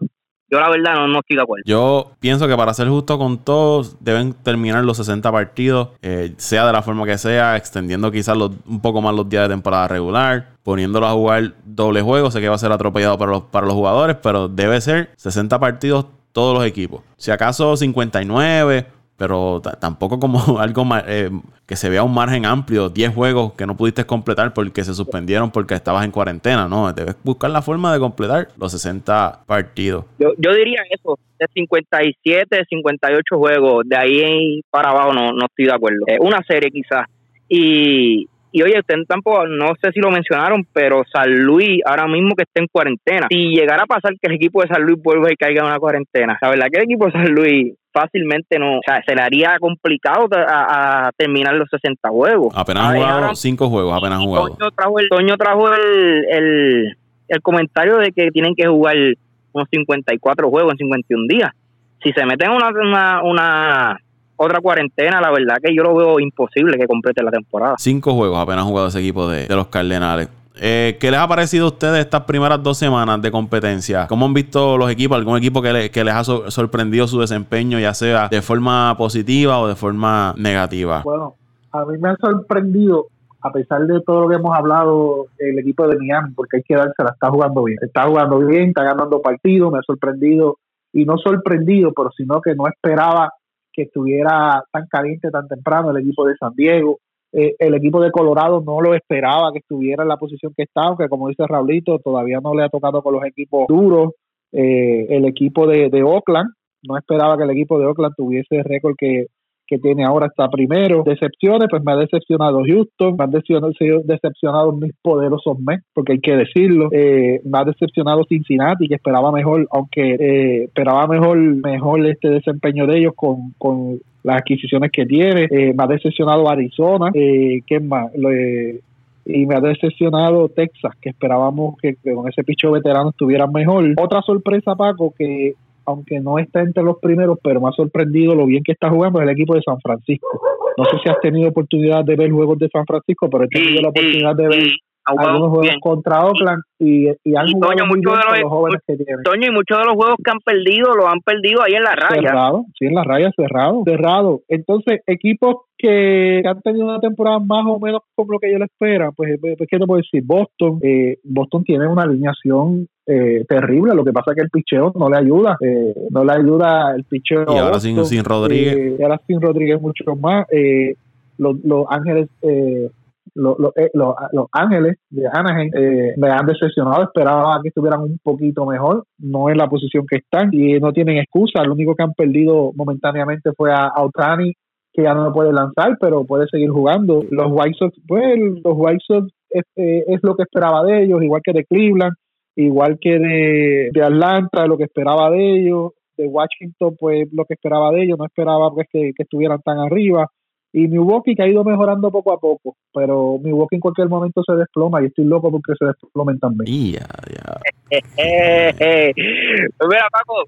[SPEAKER 3] yo la verdad no, estoy de acuerdo.
[SPEAKER 1] Yo pienso que para ser justo con todos, deben terminar los 60 partidos, eh, sea de la forma que sea, extendiendo quizás un poco más los días de temporada regular, poniéndolo a jugar doble juego. Sé que va a ser atropellado para los, para los jugadores, pero debe ser 60 partidos todos los equipos. Si acaso 59 pero tampoco como algo eh, que se vea un margen amplio, 10 juegos que no pudiste completar porque se suspendieron porque estabas en cuarentena, no, debes buscar la forma de completar los 60 partidos.
[SPEAKER 3] Yo, yo diría eso, de 57, 58 juegos, de ahí para abajo no, no estoy de acuerdo. una serie quizás. Y, y oye, usted tampoco, no sé si lo mencionaron, pero San Luis ahora mismo que está en cuarentena. Si llegara a pasar que el equipo de San Luis vuelva y caiga en una cuarentena, la verdad que el equipo de San Luis fácilmente no, o sea, se le haría complicado a, terminar los 60 juegos.
[SPEAKER 1] Apenas han jugado 5 juegos, apenas han jugado.
[SPEAKER 3] Toño trajo, el, Toño trajo el, el, comentario de que tienen que jugar unos 54 juegos en 51 días. Si se meten una, una, una otra cuarentena, la verdad que yo lo veo imposible que complete la temporada.
[SPEAKER 1] Cinco juegos apenas jugado ese equipo de, de los Cardenales. Eh, ¿Qué les ha parecido a ustedes estas primeras dos semanas de competencia? ¿Cómo han visto los equipos? ¿Algún equipo que, les ha sorprendido su desempeño, ya sea de forma positiva o de forma negativa?
[SPEAKER 2] Bueno, a mí me ha sorprendido, a pesar de todo lo que hemos hablado, el equipo de Miami, porque hay que darse, la está jugando bien. Está jugando bien, está ganando partidos, me ha sorprendido, y no sorprendido, pero sino que no esperaba que estuviera tan caliente tan temprano el equipo de San Diego. Eh, el equipo de Colorado no lo esperaba que estuviera en la posición que está, aunque como dice Raulito, todavía no le ha tocado con los equipos duros. Eh, el equipo de, de Oakland, no esperaba que el equipo de Oakland tuviese el récord que, que tiene ahora está primero. Decepciones, pues me ha decepcionado Houston, me han decepcionado mis poderosos Mets, porque hay que decirlo. Eh, me ha decepcionado Cincinnati, que esperaba mejor, aunque eh, esperaba mejor, mejor este desempeño de ellos con, con las adquisiciones que tiene. Eh, me ha decepcionado Arizona, eh, ¿qué más? y me ha decepcionado Texas, que esperábamos que, que con ese picho veterano estuvieran mejor. Otra sorpresa, Paco, que aunque no está entre los primeros, pero me ha sorprendido lo bien que está jugando el equipo de San Francisco. No sé si has tenido oportunidad de ver juegos de San Francisco, pero he tenido la oportunidad de ver algunos juegos contra Oakland y, y han jugado muy bien
[SPEAKER 3] los,
[SPEAKER 2] jóvenes que tienen.
[SPEAKER 3] Toño, y muchos de los juegos que han perdido los han perdido ahí en la raya.
[SPEAKER 2] Cerrado, sí, en la raya, cerrado, cerrado. Entonces, equipos que han tenido una temporada más o menos como lo que yo le espera, pues, pues, pues ¿qué te puedo decir? Boston, eh, Boston tiene una alineación eh, terrible. Lo que pasa es que el picheo no le ayuda, eh, no le ayuda el picheo.
[SPEAKER 1] Y ahora sin, sin Rodríguez.
[SPEAKER 2] Eh, y ahora sin Rodríguez mucho más. Eh, los, los Ángeles eh, los, eh, los, los, Ángeles de Anaheim eh, me han decepcionado. Esperaba que estuvieran un poquito mejor, no en la posición que están y no tienen excusa. Lo único que han perdido momentáneamente fue a, Otani, que ya no puede lanzar, pero puede seguir jugando. Los White Sox, pues los White Sox es, eh, es lo que esperaba de ellos, igual que de Cleveland, igual que de, de Atlanta, lo que esperaba de ellos. De Washington, pues lo que esperaba de ellos, no esperaba pues, que estuvieran tan arriba y Milwaukee que ha ido mejorando poco a poco, pero Milwaukee en cualquier momento se desploma y estoy loco porque se desplomen también.
[SPEAKER 1] Ya, ya.
[SPEAKER 3] pues mira, Paco,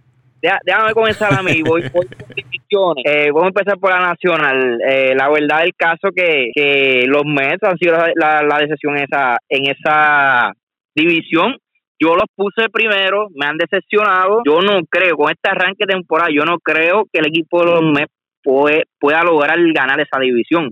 [SPEAKER 3] déjame comenzar a mí, voy por divisiones. Eh, vamos a empezar por la nacional. Eh, la verdad del caso que, que los Mets han sido la, la, decisión esa, en esa división. Yo los puse primero, me han decepcionado. Yo no creo, con este arranque de temporada, yo no creo que el equipo de los Mets pueda lograr ganar esa división.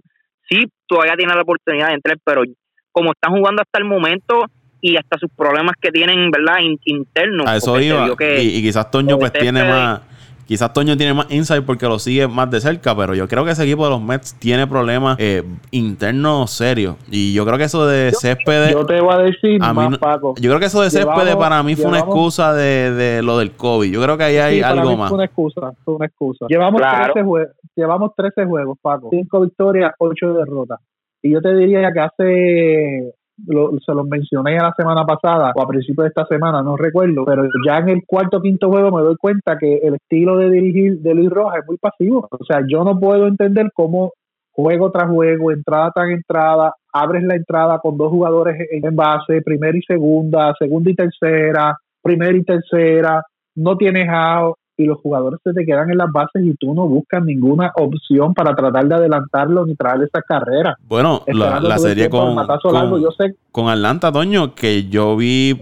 [SPEAKER 3] Sí, todavía tiene la oportunidad de entrar, pero como están jugando hasta el momento y hasta sus problemas que tienen, ¿verdad? internos.
[SPEAKER 1] A eso iba. y, quizás Toño pues tiene más Quizás Toño tiene más insight porque lo sigue más de cerca, pero yo creo que ese equipo de los Mets tiene problemas eh, internos serios. Y yo creo que eso de césped.
[SPEAKER 2] Yo te voy a decir más, Paco.
[SPEAKER 1] Yo creo que eso de césped para mí fue una excusa de, de, lo del COVID. Yo creo que ahí hay algo más.
[SPEAKER 2] Fue una excusa, fue una excusa. Llevamos, 13 juegos, llevamos 13 juegos, Paco. 5 victorias, 8 derrotas. Y yo te diría que hace se los mencioné la semana pasada o a principios de esta semana, no recuerdo, pero ya en el cuarto o quinto juego me doy cuenta que el estilo de dirigir de Luis Rojas es muy pasivo. O sea, yo no puedo entender cómo juego tras juego, entrada tras entrada, abres la entrada con dos jugadores en base, primera y segunda, segunda y tercera, primera y tercera, no tienes out, y los jugadores se te quedan en las bases y tú no buscas ninguna opción para tratar de adelantarlo ni traer esa carrera.
[SPEAKER 1] Bueno, la, serie con, con, Atlanta, Toño, que yo vi eh.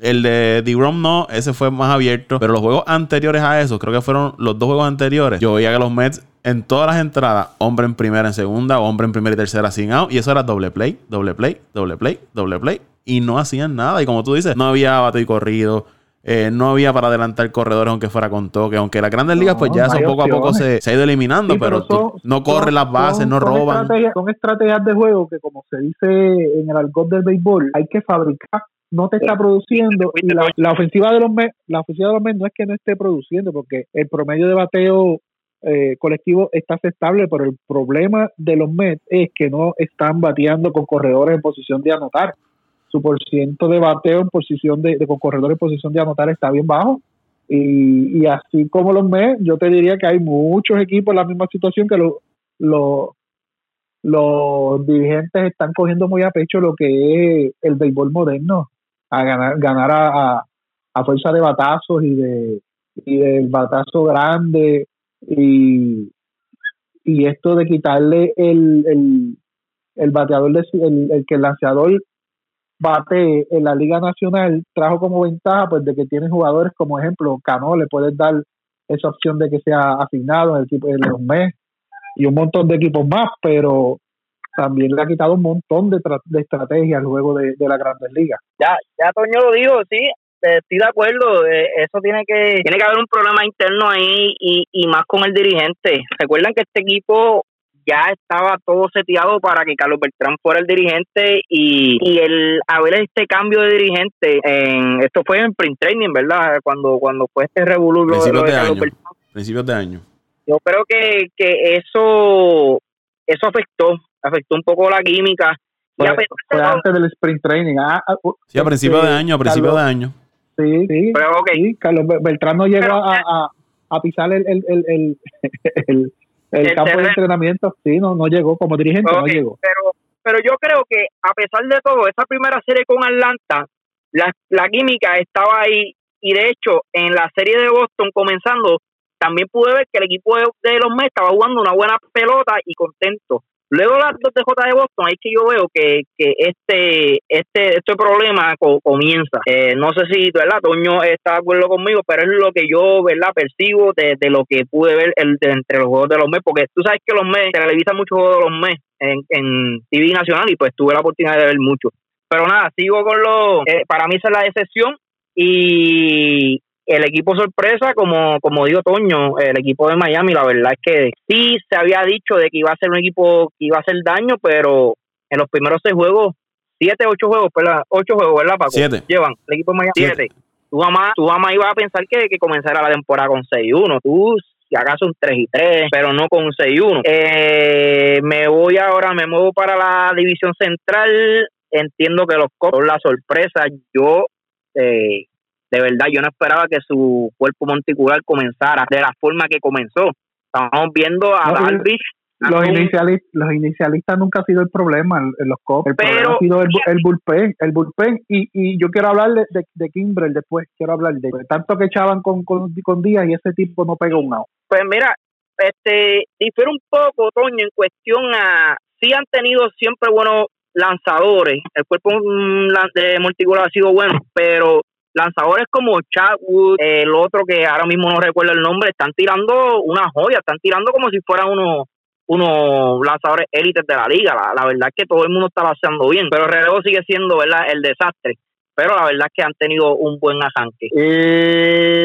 [SPEAKER 1] el de D-Rom no, ese fue más abierto, pero los juegos anteriores a eso, creo que fueron los dos juegos anteriores, yo veía que los Mets en todas las entradas, hombre en primera, en segunda, hombre en primera y tercera sin out, y eso era doble play, doble play, doble play, doble play, y no hacían nada, y como tú dices, no había bate y corrido, eh, no había para adelantar corredores aunque fuera con toque. Aunque las grandes ligas, pues ya eso poco a poco se, ha ido eliminando, pero, no corre las bases, no roban.
[SPEAKER 2] son estrategias de juego que, como se dice en el argot del béisbol, hay que fabricar. No te está produciendo y la, ofensiva de los Mets, la ofensiva de los Mets no es que no esté produciendo, porque el promedio de bateo eh, colectivo está aceptable, pero el problema de los Mets es que no están bateando con corredores en posición de anotar su por ciento de bateo en posición de, de con corredor en posición de anotar está bien bajo. Y, y así como los Mets, yo te diría que hay muchos equipos en la misma situación que los los dirigentes están cogiendo muy a pecho lo que es el béisbol moderno, a ganar, ganar a, a, fuerza de batazos y de y del batazo grande y, y esto de quitarle el, el, el bateador, el, el que el lanzador bate en la Liga Nacional trajo como ventaja pues de que tiene jugadores como ejemplo Cano, le puedes dar esa opción de que sea asignado en el equipo de los MES y un montón de equipos más, pero también le ha quitado un montón de, de estrategias luego de, de la Grandes Ligas.
[SPEAKER 3] Ya, ya Toño lo dijo, sí, estoy de acuerdo, eh, eso tiene que tiene que haber un problema interno ahí y, y más con el dirigente. Recuerdan que este equipo ya estaba todo seteado para que Carlos Beltrán fuera el dirigente y, y el haber este cambio de dirigente, en esto fue en print training, ¿verdad? Cuando cuando fue este revolú
[SPEAKER 1] principios de, año, Principios de año.
[SPEAKER 3] Yo creo que, que eso eso afectó, afectó un poco la química.
[SPEAKER 2] Fue, antes del sprint training. Ah,
[SPEAKER 1] ah, sí, a principios de año, a principios de año.
[SPEAKER 2] Sí, sí.
[SPEAKER 3] Pero,
[SPEAKER 2] sí, Carlos Beltrán no llegó a, a, a, pisar el, el, el, el el, campo de entrenamiento sí, no, no llegó como dirigente, no llegó.
[SPEAKER 3] Pero, pero yo creo que a pesar de todo, esa primera serie con Atlanta, la, la química estaba ahí y de hecho en la serie de Boston comenzando, también pude ver que el equipo de, los Mets estaba jugando una buena pelota y contento. Luego las dos de Boston, ahí que yo veo que, que este este este problema comienza. Eh, no sé si, ¿verdad? Toño está de acuerdo conmigo, pero es lo que yo, ¿verdad? Percibo de, lo que pude ver el, entre los juegos de los meses, porque tú sabes que los meses, televisan muchos juegos de los meses en, en TV Nacional y pues tuve la oportunidad de ver mucho. Pero nada, sigo con lo... Eh, para mí esa es la excepción y el equipo sorpresa, como, como digo Toño, el equipo de Miami, la verdad es que sí se había dicho de que iba a ser un equipo que iba a hacer daño, pero en los primeros seis juegos, siete, ocho juegos, ¿verdad? Ocho juegos, ¿verdad, Paco?
[SPEAKER 1] Siete.
[SPEAKER 3] Llevan el equipo de Miami siete. Tu mamá, tu mamá iba a pensar que, que comenzara la temporada con 6-1. Tú, si acaso un 3 y 3, pero no con un 6-1. Eh, me voy ahora, me muevo para la división central. Entiendo que los Cops son la sorpresa. Yo eh, de verdad yo no esperaba que su cuerpo monticular comenzara de la forma que comenzó. Estamos viendo a
[SPEAKER 2] no, Los, inicialistas, los inicialistas nunca ha sido el problema en, los Cops. El problema ha sido el, el, bullpen. El bullpen. Y, y yo quiero hablar de, de, Kimbrel después. Quiero hablar de tanto que echaban con, con, con Díaz y ese tipo no pega un out.
[SPEAKER 3] Pues mira, este difiere un poco, Toño, en cuestión a. Sí han tenido siempre buenos lanzadores. El cuerpo mm, de monticular ha sido bueno, pero lanzadores como Chadwood, el otro que ahora mismo no recuerdo el nombre, están tirando una joya, están tirando como si fueran unos unos lanzadores élites de la liga. La, verdad es que todo el mundo está lanzando bien, pero el relevo sigue siendo ¿verdad? el desastre. Pero la verdad es que han tenido un buen arranque.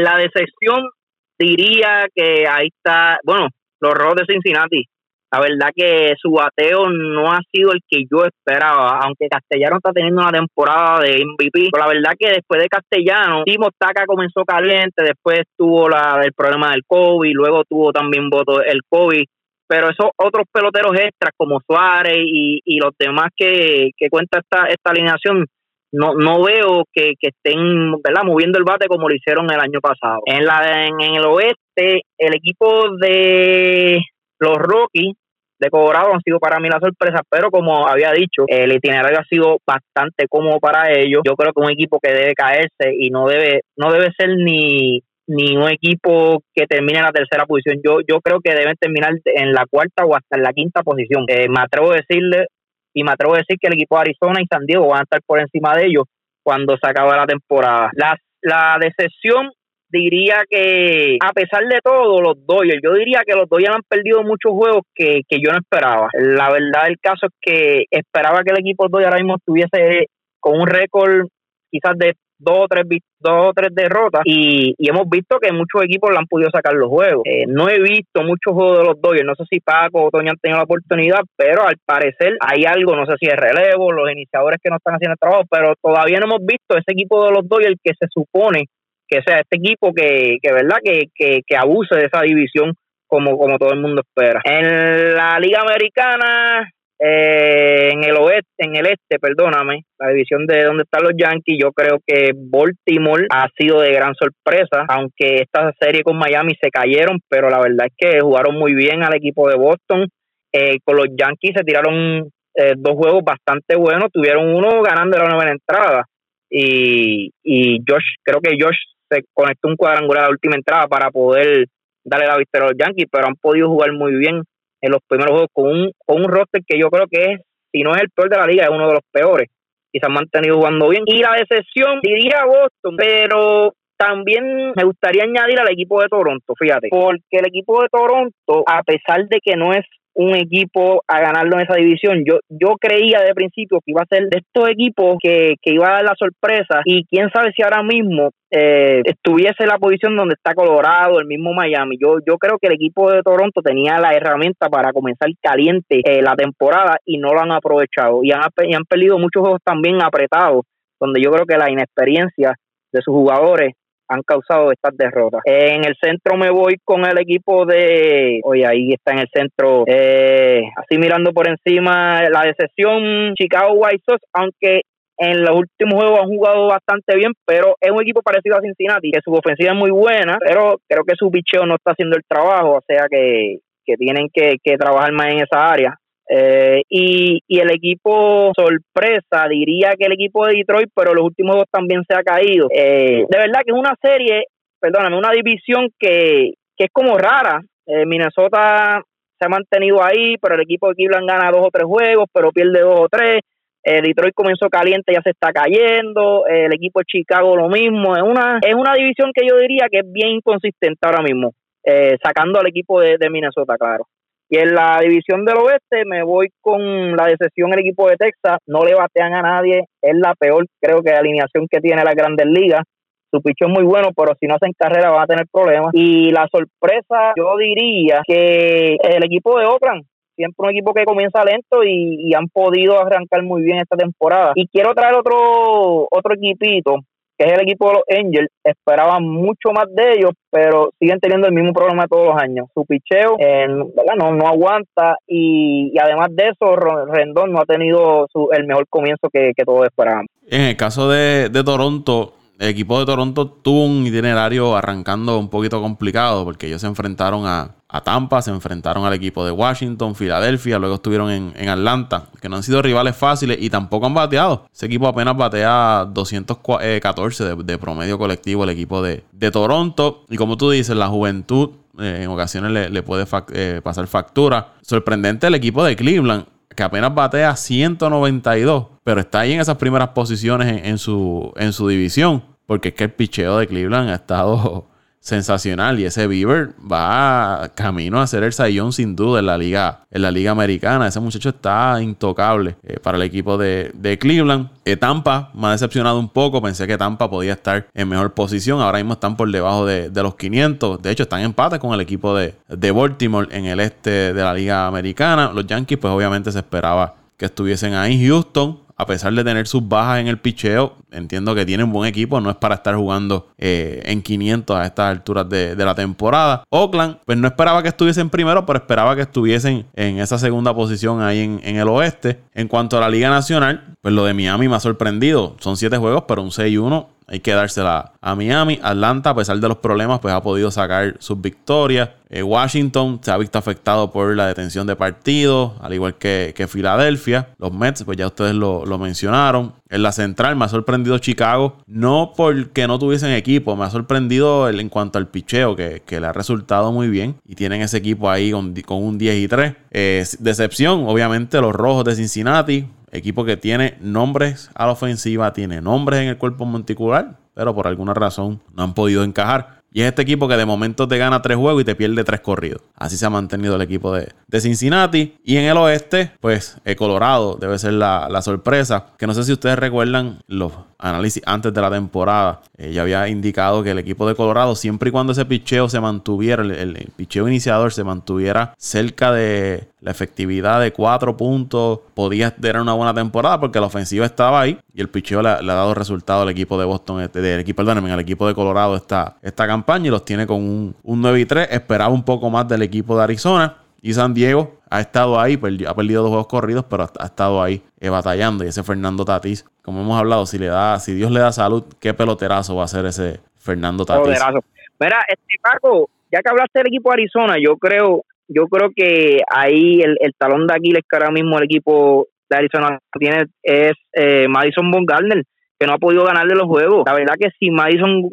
[SPEAKER 3] La decepción diría que ahí está, bueno, los Rojos de Cincinnati la verdad que su bateo no ha sido el que yo esperaba, aunque Castellano está teniendo una temporada de MVP. Pero la verdad que después de Castellano, Timo Taca comenzó caliente, después tuvo la, el problema del COVID, luego tuvo también voto el COVID. Pero esos otros peloteros extras como Suárez y, y los demás que, que cuenta esta, esta alineación, no, no veo que, que estén ¿verdad? moviendo el bate como lo hicieron el año pasado. En, la, en el oeste, el equipo de los Rockies de Colorado han sido para mí la sorpresa, pero como había dicho, el itinerario ha sido bastante cómodo para ellos. Yo creo que un equipo que debe caerse y no debe, no debe ser ni ni un equipo que termine en la tercera posición. Yo yo creo que deben terminar en la cuarta o hasta en la quinta posición. Eh, me atrevo a decirle y me atrevo a decir que el equipo de Arizona y San Diego van a estar por encima de ellos cuando se acabe la temporada. La, la decepción diría que a pesar de todo, los Dodgers, yo diría que los Dodgers han perdido muchos juegos que, que yo no esperaba. La verdad del caso es que esperaba que el equipo Dodgers ahora mismo estuviese con un récord quizás de dos o tres dos o tres derrotas y, y hemos visto que muchos equipos le han podido sacar los juegos. Eh, no he visto muchos juegos de los Dodgers, no sé si Paco o Toño han tenido la oportunidad, pero al parecer hay algo, no sé si es relevo, los iniciadores que no están haciendo el trabajo, pero todavía no hemos visto ese equipo de los Dodgers que se supone que sea este equipo que, que verdad que, que, que abuse de esa división como, como todo el mundo espera. En la Liga Americana, eh, en el oeste, en el este, perdóname, la división de donde están los Yankees, yo creo que Baltimore ha sido de gran sorpresa, aunque esta serie con Miami se cayeron, pero la verdad es que jugaron muy bien al equipo de Boston. Eh, con los Yankees se tiraron eh, dos juegos bastante buenos, tuvieron uno ganando la novena entrada y, y Josh, creo que Josh se conectó un cuadrangular a la última entrada para poder darle la victoria a los Yankees, pero han podido jugar muy bien en los primeros juegos con un, con un roster que yo creo que es, si no es el peor de la liga, es uno de los peores. Y se han mantenido jugando bien. Y la decepción, diría Boston, pero también me gustaría añadir al equipo de Toronto, fíjate, porque el equipo de Toronto, a pesar de que no es un equipo a ganarlo en esa división. Yo yo creía de principio que iba a ser de estos equipos que, que iba a dar la sorpresa y quién sabe si ahora mismo eh, estuviese en la posición donde está Colorado, el mismo Miami. Yo yo creo que el equipo de Toronto tenía la herramienta para comenzar caliente eh, la temporada y no lo han aprovechado y han, y han perdido muchos juegos también apretados donde yo creo que la inexperiencia de sus jugadores han causado estas derrotas. En el centro me voy con el equipo de, oye, ahí está en el centro, eh, así mirando por encima la decepción Chicago White Sox, aunque en los últimos juegos han jugado bastante bien, pero es un equipo parecido a Cincinnati, que su ofensiva es muy buena, pero creo que su picheo no está haciendo el trabajo, o sea que, que tienen que, que trabajar más en esa área. Eh, y, y el equipo sorpresa, diría que el equipo de Detroit, pero los últimos dos también se ha caído. Eh, de verdad que es una serie, perdóname, una división que, que es como rara. Eh, Minnesota se ha mantenido ahí, pero el equipo de Cleveland gana dos o tres juegos, pero pierde dos o tres. El Detroit comenzó caliente, ya se está cayendo. El equipo de Chicago lo mismo. Es una, es una división que yo diría que es bien inconsistente ahora mismo, eh, sacando al equipo de, de, Minnesota, claro. Y en la división del oeste me voy con la decepción el equipo de Texas. No le batean a nadie. Es la peor, creo que, alineación que tiene la Grandes Ligas su picho es muy bueno, pero si no hacen carrera van a tener problemas. Y la sorpresa, yo diría que el equipo de Oakland, siempre un equipo que comienza lento y, han podido arrancar muy bien esta temporada. Y quiero traer otro, otro equipito que es el equipo de los Angels, esperaban mucho más de ellos, pero siguen teniendo el mismo problema todos los años. Su picheo eh, No, aguanta y, además de eso, Rendón no ha tenido su, el mejor comienzo que, todos esperábamos.
[SPEAKER 1] En el caso de, de Toronto, el equipo de Toronto tuvo un itinerario arrancando un poquito complicado porque ellos se enfrentaron a, Tampa, se enfrentaron al equipo de Washington, Filadelfia, luego estuvieron en, Atlanta, que no han sido rivales fáciles y tampoco han bateado. Ese equipo apenas batea 214 de, de promedio colectivo el equipo de, Toronto. Y como tú dices, la juventud eh, en ocasiones le, puede eh, pasar factura. Sorprendente el equipo de Cleveland que apenas batea 192, pero está ahí en esas primeras posiciones en, su, en su división. Porque es que el picheo de Cleveland ha estado sensacional. Y ese Bieber va camino a ser el sayón sin duda en la liga en la liga americana. Ese muchacho está intocable eh, para el equipo de, Cleveland. Eh, Tampa me ha decepcionado un poco. Pensé que Tampa podía estar en mejor posición. Ahora mismo están por debajo de, los 500 de hecho están en empate con el equipo de, de Baltimore en el este de la liga americana. Los Yankees pues obviamente se esperaba que estuviesen ahí. Houston a pesar de tener sus bajas en el picheo, entiendo que tienen buen equipo, no es para estar jugando eh, en 500 a estas alturas de, la temporada. Oakland, pues no esperaba que estuviesen primero, pero esperaba que estuviesen en esa segunda posición ahí en, en el oeste. En cuanto a la Liga Nacional, pues lo de Miami me ha sorprendido. Son 7 juegos, pero un 6-1 hay que dársela a Miami. Atlanta, a pesar de los problemas, pues ha podido sacar sus victorias. Eh, Washington se ha visto afectado por la detención de partidos, al igual que, Filadelfia. Los Mets, pues ya ustedes lo, mencionaron. En la central me ha sorprendido Chicago, no porque no tuviesen equipo, me ha sorprendido en cuanto al picheo, que, le ha resultado muy bien. Y tienen ese equipo ahí con, un 10 y 3. Eh, decepción, obviamente, los rojos de Cincinnati Equipo que tiene nombres a la ofensiva, tiene nombres en el cuerpo monticular, pero por alguna razón no han podido encajar. Y es este equipo que de momento te gana tres juegos y te pierde tres corridos. Así se ha mantenido el equipo de, Cincinnati. Y en el oeste, pues el Colorado debe ser la, la sorpresa. Que no sé si ustedes recuerdan los análisis antes de la temporada, eh, ya había indicado que el equipo de Colorado, siempre y cuando ese picheo se mantuviera, el, picheo iniciador se mantuviera cerca de la efectividad de cuatro puntos, podía tener una buena temporada porque la ofensiva estaba ahí y el picheo le, ha dado resultado al equipo de Boston, este, del equipo, perdónenme, al equipo de Colorado esta, esta campaña y los tiene con un, un 9 y 3. Esperaba un poco más del equipo de Arizona. Y San Diego ha estado ahí, ha perdido dos juegos corridos, pero ha, estado ahí eh, batallando. Y ese Fernando Tatís, como hemos hablado, si le da, si Dios le da salud, qué peloterazo va a ser ese Fernando Tatís. Peloterazo.
[SPEAKER 3] Mira, este Paco, ya que hablaste del equipo de Arizona, yo creo, yo creo que ahí el, talón de Aquiles que ahora mismo el equipo de Arizona tiene es eh, Madison Bumgarner que no ha podido ganarle los juegos. La verdad que si Madison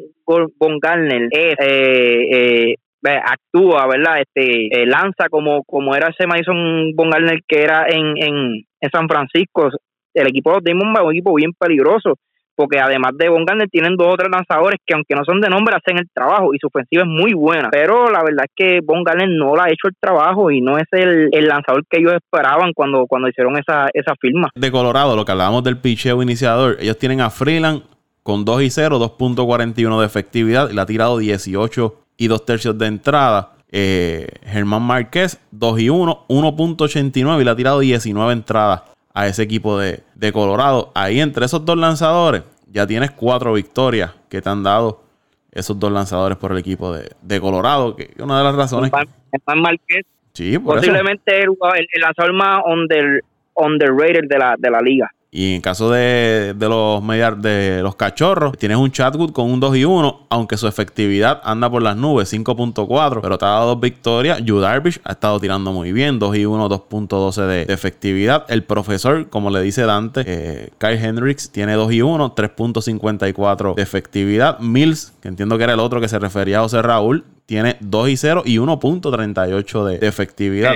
[SPEAKER 3] Bumgarner es eh, eh actúa, ¿verdad? Este, eh, lanza como, como era ese Mason Bongarner que era en, en, San Francisco. El equipo de los es un equipo bien peligroso, porque además de Bongarner tienen dos o tres lanzadores que aunque no son de nombre hacen el trabajo y su ofensiva es muy buena. Pero la verdad es que Bongarner no le ha hecho el trabajo y no es el, lanzador que ellos esperaban cuando, cuando hicieron esa, esa firma.
[SPEAKER 1] De Colorado, lo que hablábamos del picheo iniciador, ellos tienen a Freeland con 2 y 0, 2.41 de efectividad y le ha tirado 18 y dos tercios de entrada. Eh, Germán Márquez, 2 y 1, 1.89 y le ha tirado 19 entradas a ese equipo de, Colorado. Ahí entre esos dos lanzadores ya tienes cuatro victorias que te han dado esos dos lanzadores por el equipo de, Colorado, que una de las razones...
[SPEAKER 3] Márquez, sí, posiblemente el, el, lanzador más under, underrated de la, de la liga.
[SPEAKER 1] Y en caso de, los de los cachorros, tienes un Chatwood con un 2 y 1, aunque su efectividad anda por las nubes, 5.4, pero te ha dado dos victorias. Yu Darvish ha estado tirando muy bien, 2 y 1, 2.12 de, efectividad. El profesor, como le dice Dante, eh, Kyle Hendricks tiene 2 y 1, 3.54 de efectividad. Mills, que entiendo que era el otro que se refería a José Raúl, tiene 2 y 0 y 1.38 de, de efectividad.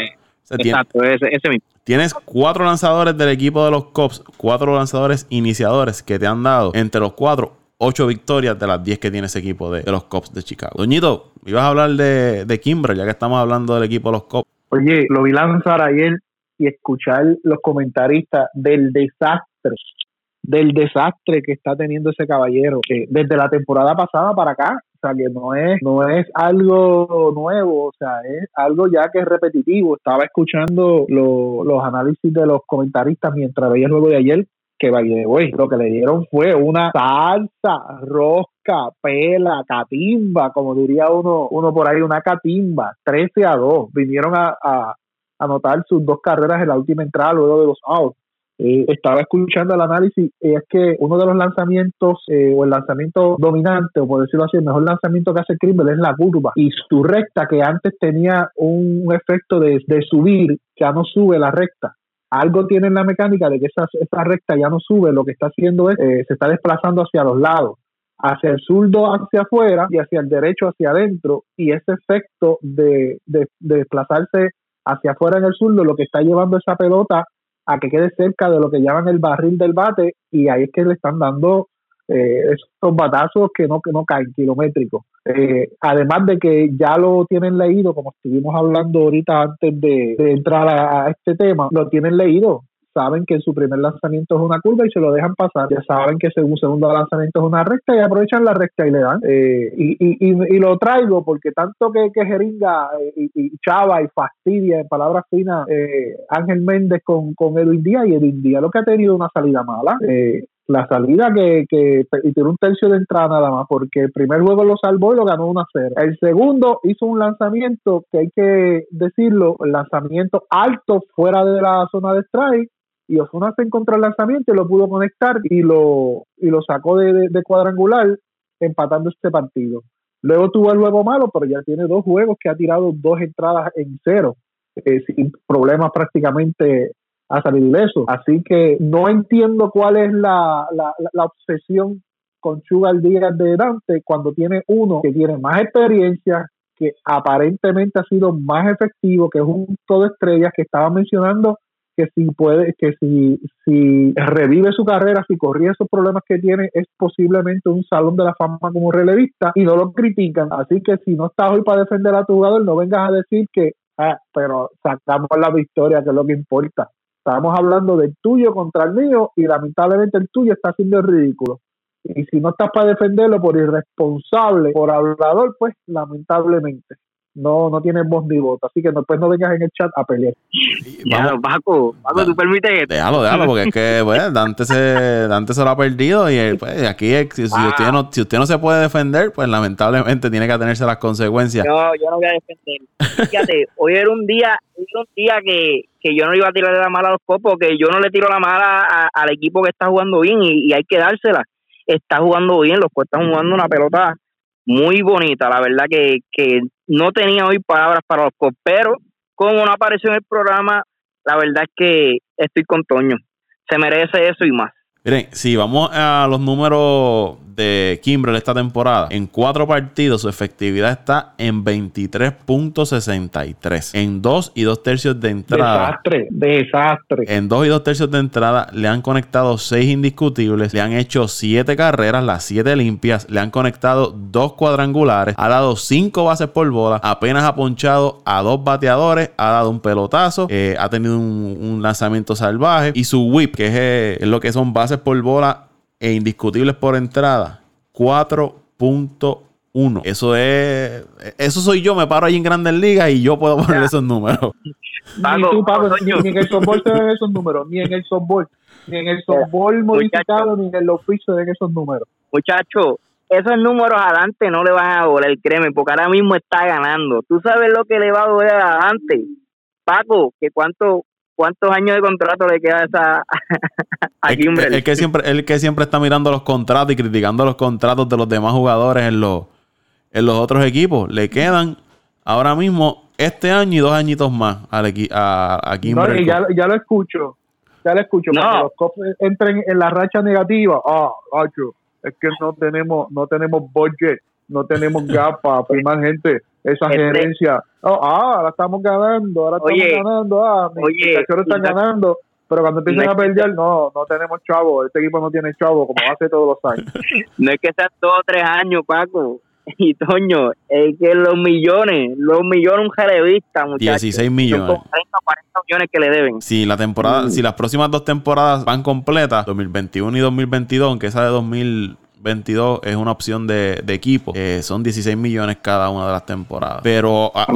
[SPEAKER 3] Exacto, ese, mismo.
[SPEAKER 1] Tienes cuatro lanzadores del equipo de los Cubs, cuatro lanzadores iniciadores que te han dado entre los cuatro ocho victorias de las diez que tiene ese equipo de, los Cubs de Chicago. Doñito, ibas a hablar de, de ya que estamos hablando del equipo de los Cubs.
[SPEAKER 2] Oye, lo vi lanzar ayer y escuchar los comentaristas del desastre, del desastre que está teniendo ese caballero desde la temporada pasada para acá. O sea, que no es, no es algo nuevo, o sea, es algo ya que es repetitivo. Estaba escuchando los análisis de los comentaristas mientras veía el juego de ayer, que hoy lo que le dieron fue una salsa, rosca, pela, catimba, como diría uno, uno por ahí, una catimba, 13 a 2. Vinieron a anotar sus dos carreras en la última entrada luego de los outs. Eh, estaba escuchando el análisis, y es que uno de los lanzamientos, eh, o el lanzamiento dominante, o por decirlo así, el mejor lanzamiento que hace Kimbrel es la curva. Y su recta, que antes tenía un, efecto de, subir, ya no sube la recta. Algo tiene en la mecánica de que esa, esa recta ya no sube, lo que está haciendo es, eh, se está desplazando hacia los lados hacia el zurdo hacia afuera y hacia el derecho hacia adentro y ese efecto de, de desplazarse hacia afuera en el zurdo, lo que está llevando esa pelota a que quede cerca de lo que llaman el barril del bate y ahí es que le están dando eh, esos batazos que no, que no caen kilométricos. Eh, además de que ya lo tienen leído, como estuvimos hablando ahorita antes de, entrar a, este tema, lo tienen leído saben que su primer lanzamiento es una curva y se lo dejan pasar. Ya saben que su segundo lanzamiento es una recta y aprovechan la recta y le dan. Eh, y, y, y, lo traigo porque tanto que, que jeringa eh, y, Chava y fastidia, en palabras finas, eh, Ángel Méndez con, con Edwin Díaz y Edwin Díaz lo que ha tenido una salida mala. la salida que, que y tiene un tercio de entrada nada más, porque el primer juego lo salvó y lo ganó 1 a 0. El segundo hizo un lanzamiento que hay que decirlo, lanzamiento alto fuera de la zona de strike, y Osuna se encontró el lanzamiento y lo pudo conectar y lo, y lo sacó de, cuadrangular empatando este partido. Luego tuvo el juego malo, pero ya tiene dos juegos que ha tirado dos entradas en cero, eh, sin problemas prácticamente a salir ileso. Así que no entiendo cuál es la, la, la obsesión con Sugar Díaz de Dante cuando tiene uno que tiene más experiencia, que aparentemente ha sido más efectivo, que es un todo estrellas que estaba mencionando que si puede, que si, si revive su carrera, si corría esos problemas que tiene, es posiblemente un salón de la fama como relevista y no lo critican. Así que si no estás hoy para defender a tu jugador, no vengas a decir que, ah, pero sacamos la victoria, que es lo que importa. Estamos hablando del tuyo contra el mío y lamentablemente el tuyo está haciendo el ridículo. Y si no estás para defenderlo por irresponsable, por hablador, pues lamentablemente no, no tiene voz ni voto. Así que después no vengas en el chat a pelear.
[SPEAKER 3] Déjalo, Paco, Paco, tú permites
[SPEAKER 1] Déjalo, déjalo, porque es que, pues, Dante se, Dante se lo ha perdido y pues, aquí, si, usted no, si usted no se puede defender, pues lamentablemente tiene que atenerse a las consecuencias.
[SPEAKER 3] No, yo no voy a defender. Fíjate, hoy era un día, era un día que, que yo no iba a tirarle la mala a los copos, que yo no le tiro la mala al equipo que está jugando bien y, y hay que dársela. Está jugando bien, los copos están jugando una pelota muy bonita. La verdad que, que no tenía hoy palabras para los coperos. Como no apareció en el programa, la verdad es que estoy con Toño. Se merece eso y más.
[SPEAKER 1] Miren, si vamos a los números de Kimbrel esta temporada, en cuatro partidos su efectividad está en 23.63. En dos y dos tercios de entrada.
[SPEAKER 2] Desastre, desastre.
[SPEAKER 1] En dos y dos tercios de entrada le han conectado seis indiscutibles, le han hecho siete carreras, las siete limpias, le han conectado dos cuadrangulares, ha dado cinco bases por bola, apenas ha ponchado a dos bateadores, ha dado un pelotazo, eh, ha tenido un, lanzamiento salvaje y su whip, que es, eh, es lo que son bases por bola e indiscutibles por entrada, 4.1. Eso es. Eso soy yo, me paro ahí en Grandes Ligas y yo puedo poner esos números.
[SPEAKER 2] ni, ni, en el softball se ven esos números, ni en el softball, ni en el softball modificado, ni en el oficio se ven esos números.
[SPEAKER 3] Muchachos, esos números adelante no le van a doler, créeme, porque ahora mismo está ganando. ¿Tú sabes lo que le va a doler adelante? Paco, que cuánto, ¿Cuántos años de contrato le queda a esa
[SPEAKER 1] a el, que siempre, el que siempre está mirando los contratos y criticando los contratos de los demás jugadores en los, en los otros equipos. Le quedan ahora mismo este año y dos añitos más a, a,
[SPEAKER 2] No, ya, ya, lo escucho. Ya lo escucho. Cuando los Cops entren en la racha negativa, ah, es que no tenemos, no tenemos budget no tenemos gap para firmar gente. Esa este gerencia, oh, ah, ahora estamos ganando, ahora estamos ganando, ah, mis oye, están ganando. Pero cuando empiezan a perder, no, no tenemos chavo. Este equipo no tiene chavo como hace todos los años.
[SPEAKER 3] no es que sean dos o tres años, Paco. Y Toño, es que los millones, los millones un relevista, muchachos.
[SPEAKER 1] 16 millones. Son
[SPEAKER 3] 30 40 millones que le deben.
[SPEAKER 1] Si la temporada, mm. si las próximas dos temporadas van completas, 2021 y 2022, aunque esa de 2022 es una opción de, equipo, eh, son 16 millones cada una de las temporadas. Pero ah,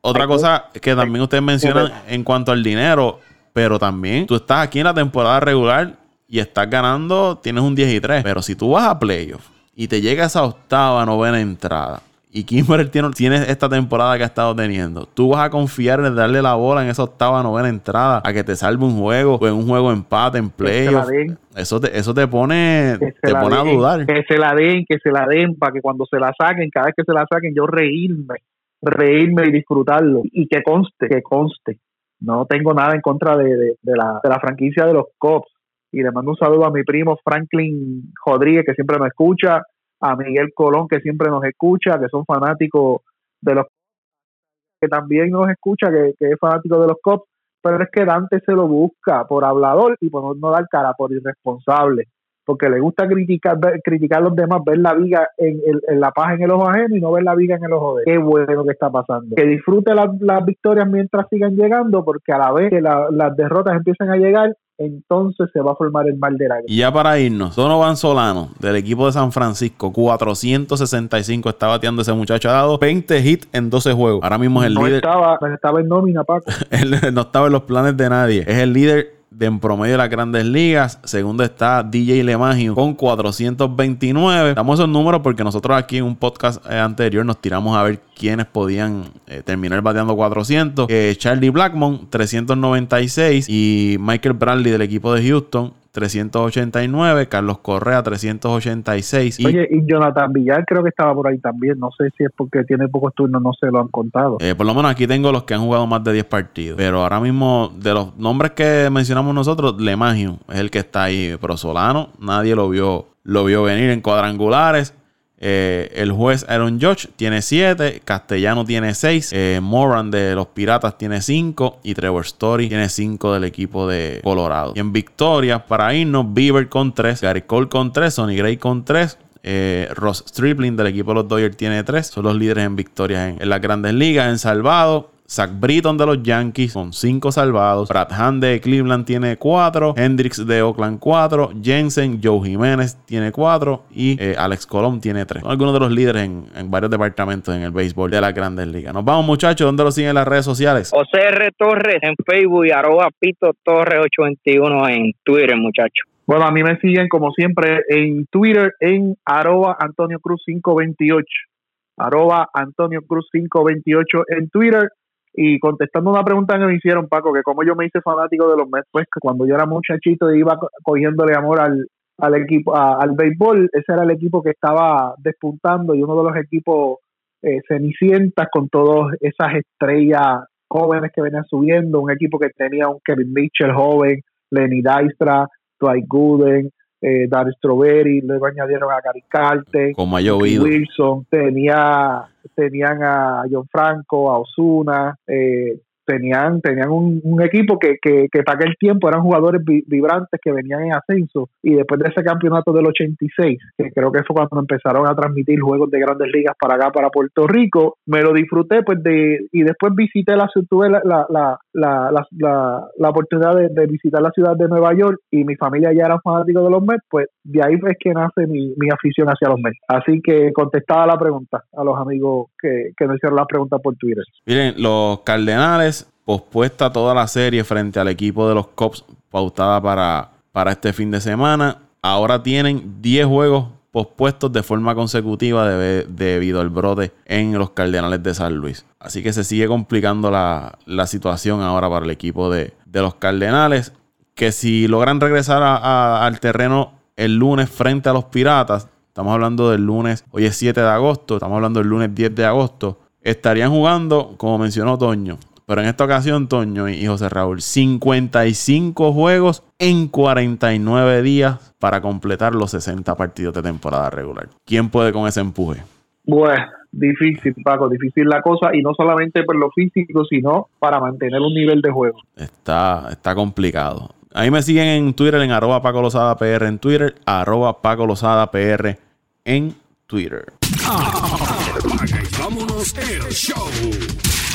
[SPEAKER 1] otra cosa que también ustedes mencionan en cuanto al dinero, pero también tú estás aquí en la temporada regular y estás ganando, tienes un 10 y 3. Pero si tú vas a playoff y te llega esa octava, novena entrada, y Kimber tiene, tiene, esta temporada que ha estado teniendo, tú vas a confiar en darle la bola en esa octava, novena entrada a que te salve un juego o en un juego empate, en playoff. Eso te, eso te pone, te pone a dudar.
[SPEAKER 2] Que se la den, que se la den, para que cuando se la saquen, cada vez que se la saquen, yo reírme, reírme y disfrutarlo. Y que conste, que conste. No tengo nada en contra de, de, de la, de la franquicia de los Cops y le mando un saludo a mi primo Franklin Rodríguez, que siempre me escucha, a Miguel Colón, que siempre nos escucha, que son fanáticos de los que también nos escucha, que, es fanático de los Cops, pero es que Dante se lo busca por hablador y por no dar cara, por irresponsable, porque le gusta criticar criticar a los demás, ver la viga en, la paja en el ojo ajeno y no ver la viga en el ojo de Qué bueno que está pasando. Que disfrute las victorias mientras sigan llegando, porque a la vez que las derrotas empiezan a llegar, entonces se va a formar el mal de la
[SPEAKER 1] Y ya para irnos, Donovan Solano, del equipo de San Francisco, 465 está bateando ese muchacho. Ha dado 20 hits en 12 juegos. Ahora mismo es el líder.
[SPEAKER 2] Estaba, estaba en nómina, Paco.
[SPEAKER 1] no estaba en los planes de nadie. Es el líder de en promedio de las grandes ligas. Segundo está DJ LeMagio con 429. Damos esos números porque nosotros aquí en un podcast eh, anterior nos tiramos a ver quiénes podían eh, terminar bateando 400. Eh, Charlie Blackmon, 396. Y Michael Bradley del equipo de Houston, 389, Carlos Correa 386.
[SPEAKER 2] Oye, y Jonathan Villar creo que estaba por ahí también. No sé si es porque tiene pocos turnos, no se lo han contado.
[SPEAKER 1] Eh, por lo menos aquí tengo los que han jugado más de 10 partidos. Pero ahora mismo, de los nombres que mencionamos nosotros, Lemagio es el que está ahí. Pero Solano, nadie lo vio, lo vio venir en cuadrangulares. Eh, el juez Aaron Judge tiene 7, Castellano tiene 6, eh, Moran de los Piratas tiene 5 y Trevor Story tiene 5 del equipo de Colorado. Y en victoria, para irnos, Beaver con 3, Gary Cole con 3, Sonny Gray con 3, eh, Ross Stripling del equipo de los Dodgers tiene 3. Son los líderes en victorias en, en, las grandes ligas. En salvado, Zach Britton de los Yankees con 5 salvados. Brad Hand de Cleveland tiene 4. Hendricks de Oakland 4. Jensen, Joe Jiménez tiene 4. Y eh, Alex Colón tiene 3. Son algunos de los líderes en, varios departamentos en el béisbol de la Grandes Ligas. Nos vamos, muchachos. ¿Dónde lo siguen las redes sociales?
[SPEAKER 3] R. Torres en Facebook y arroba Pito Torres 821 en Twitter, muchachos.
[SPEAKER 2] Bueno, a mí me siguen como siempre en Twitter en arroba Antonio Cruz 528. Arroba Antonio Cruz 528 en Twitter. Y contestando una pregunta que me hicieron, Paco, que como yo me hice fanático de los Mets, pues cuando yo era muchachito iba cogiéndole amor al, al equipo, al béisbol, ese era el equipo que estaba despuntando y uno de los equipos eh, cenicientas con todas esas estrellas jóvenes que venían subiendo, un equipo que tenía un Kevin Mitchell joven, Lenny Dystra, Dwight Gooden, eh, Dar Strawberry, luego añadieron a Gary Carter,
[SPEAKER 1] como
[SPEAKER 2] Wilson, tenía, tenían a John Franco, a Osuna, eh, tenían, tenían un, equipo que, que, que, para aquel tiempo eran jugadores vibrantes que venían en ascenso y después de ese campeonato del 86, que creo que fue cuando empezaron a transmitir juegos de grandes ligas para acá, para Puerto Rico, me lo disfruté pues de y después visité la tuve la, la, la, la, oportunidad de, visitar la ciudad de Nueva York y mi familia ya era fanático de los Mets, pues de ahí es que nace mi, mi afición hacia los Mets. Así que contestaba la pregunta a los amigos que, que me hicieron la pregunta por Twitter.
[SPEAKER 1] Miren, los Cardenales pospuesta toda la serie frente al equipo de los Cops pautada para, para este fin de semana. Ahora tienen 10 juegos pospuestos de forma consecutiva debido al brote en los Cardenales de San Luis. Así que se sigue complicando la, situación ahora para el equipo de, los Cardenales. Que si logran regresar al terreno el lunes frente a los Piratas, estamos hablando del lunes, hoy es 7 de agosto, estamos hablando del lunes 10 de agosto, estarían jugando, como mencionó Toño, pero en esta ocasión, Toño y José Raúl, 55 juegos en 49 días para completar los 60 partidos de temporada regular. ¿Quién puede con ese empuje?
[SPEAKER 2] Bueno, difícil, Paco, difícil la cosa y no solamente por lo físico, sino para mantener un nivel de juego.
[SPEAKER 1] Está, está complicado. Ahí me siguen en Twitter en arroba Paco Lozada PR en Twitter, arroba Paco Lozada PR en Twitter.
[SPEAKER 4] Y vámonos el show.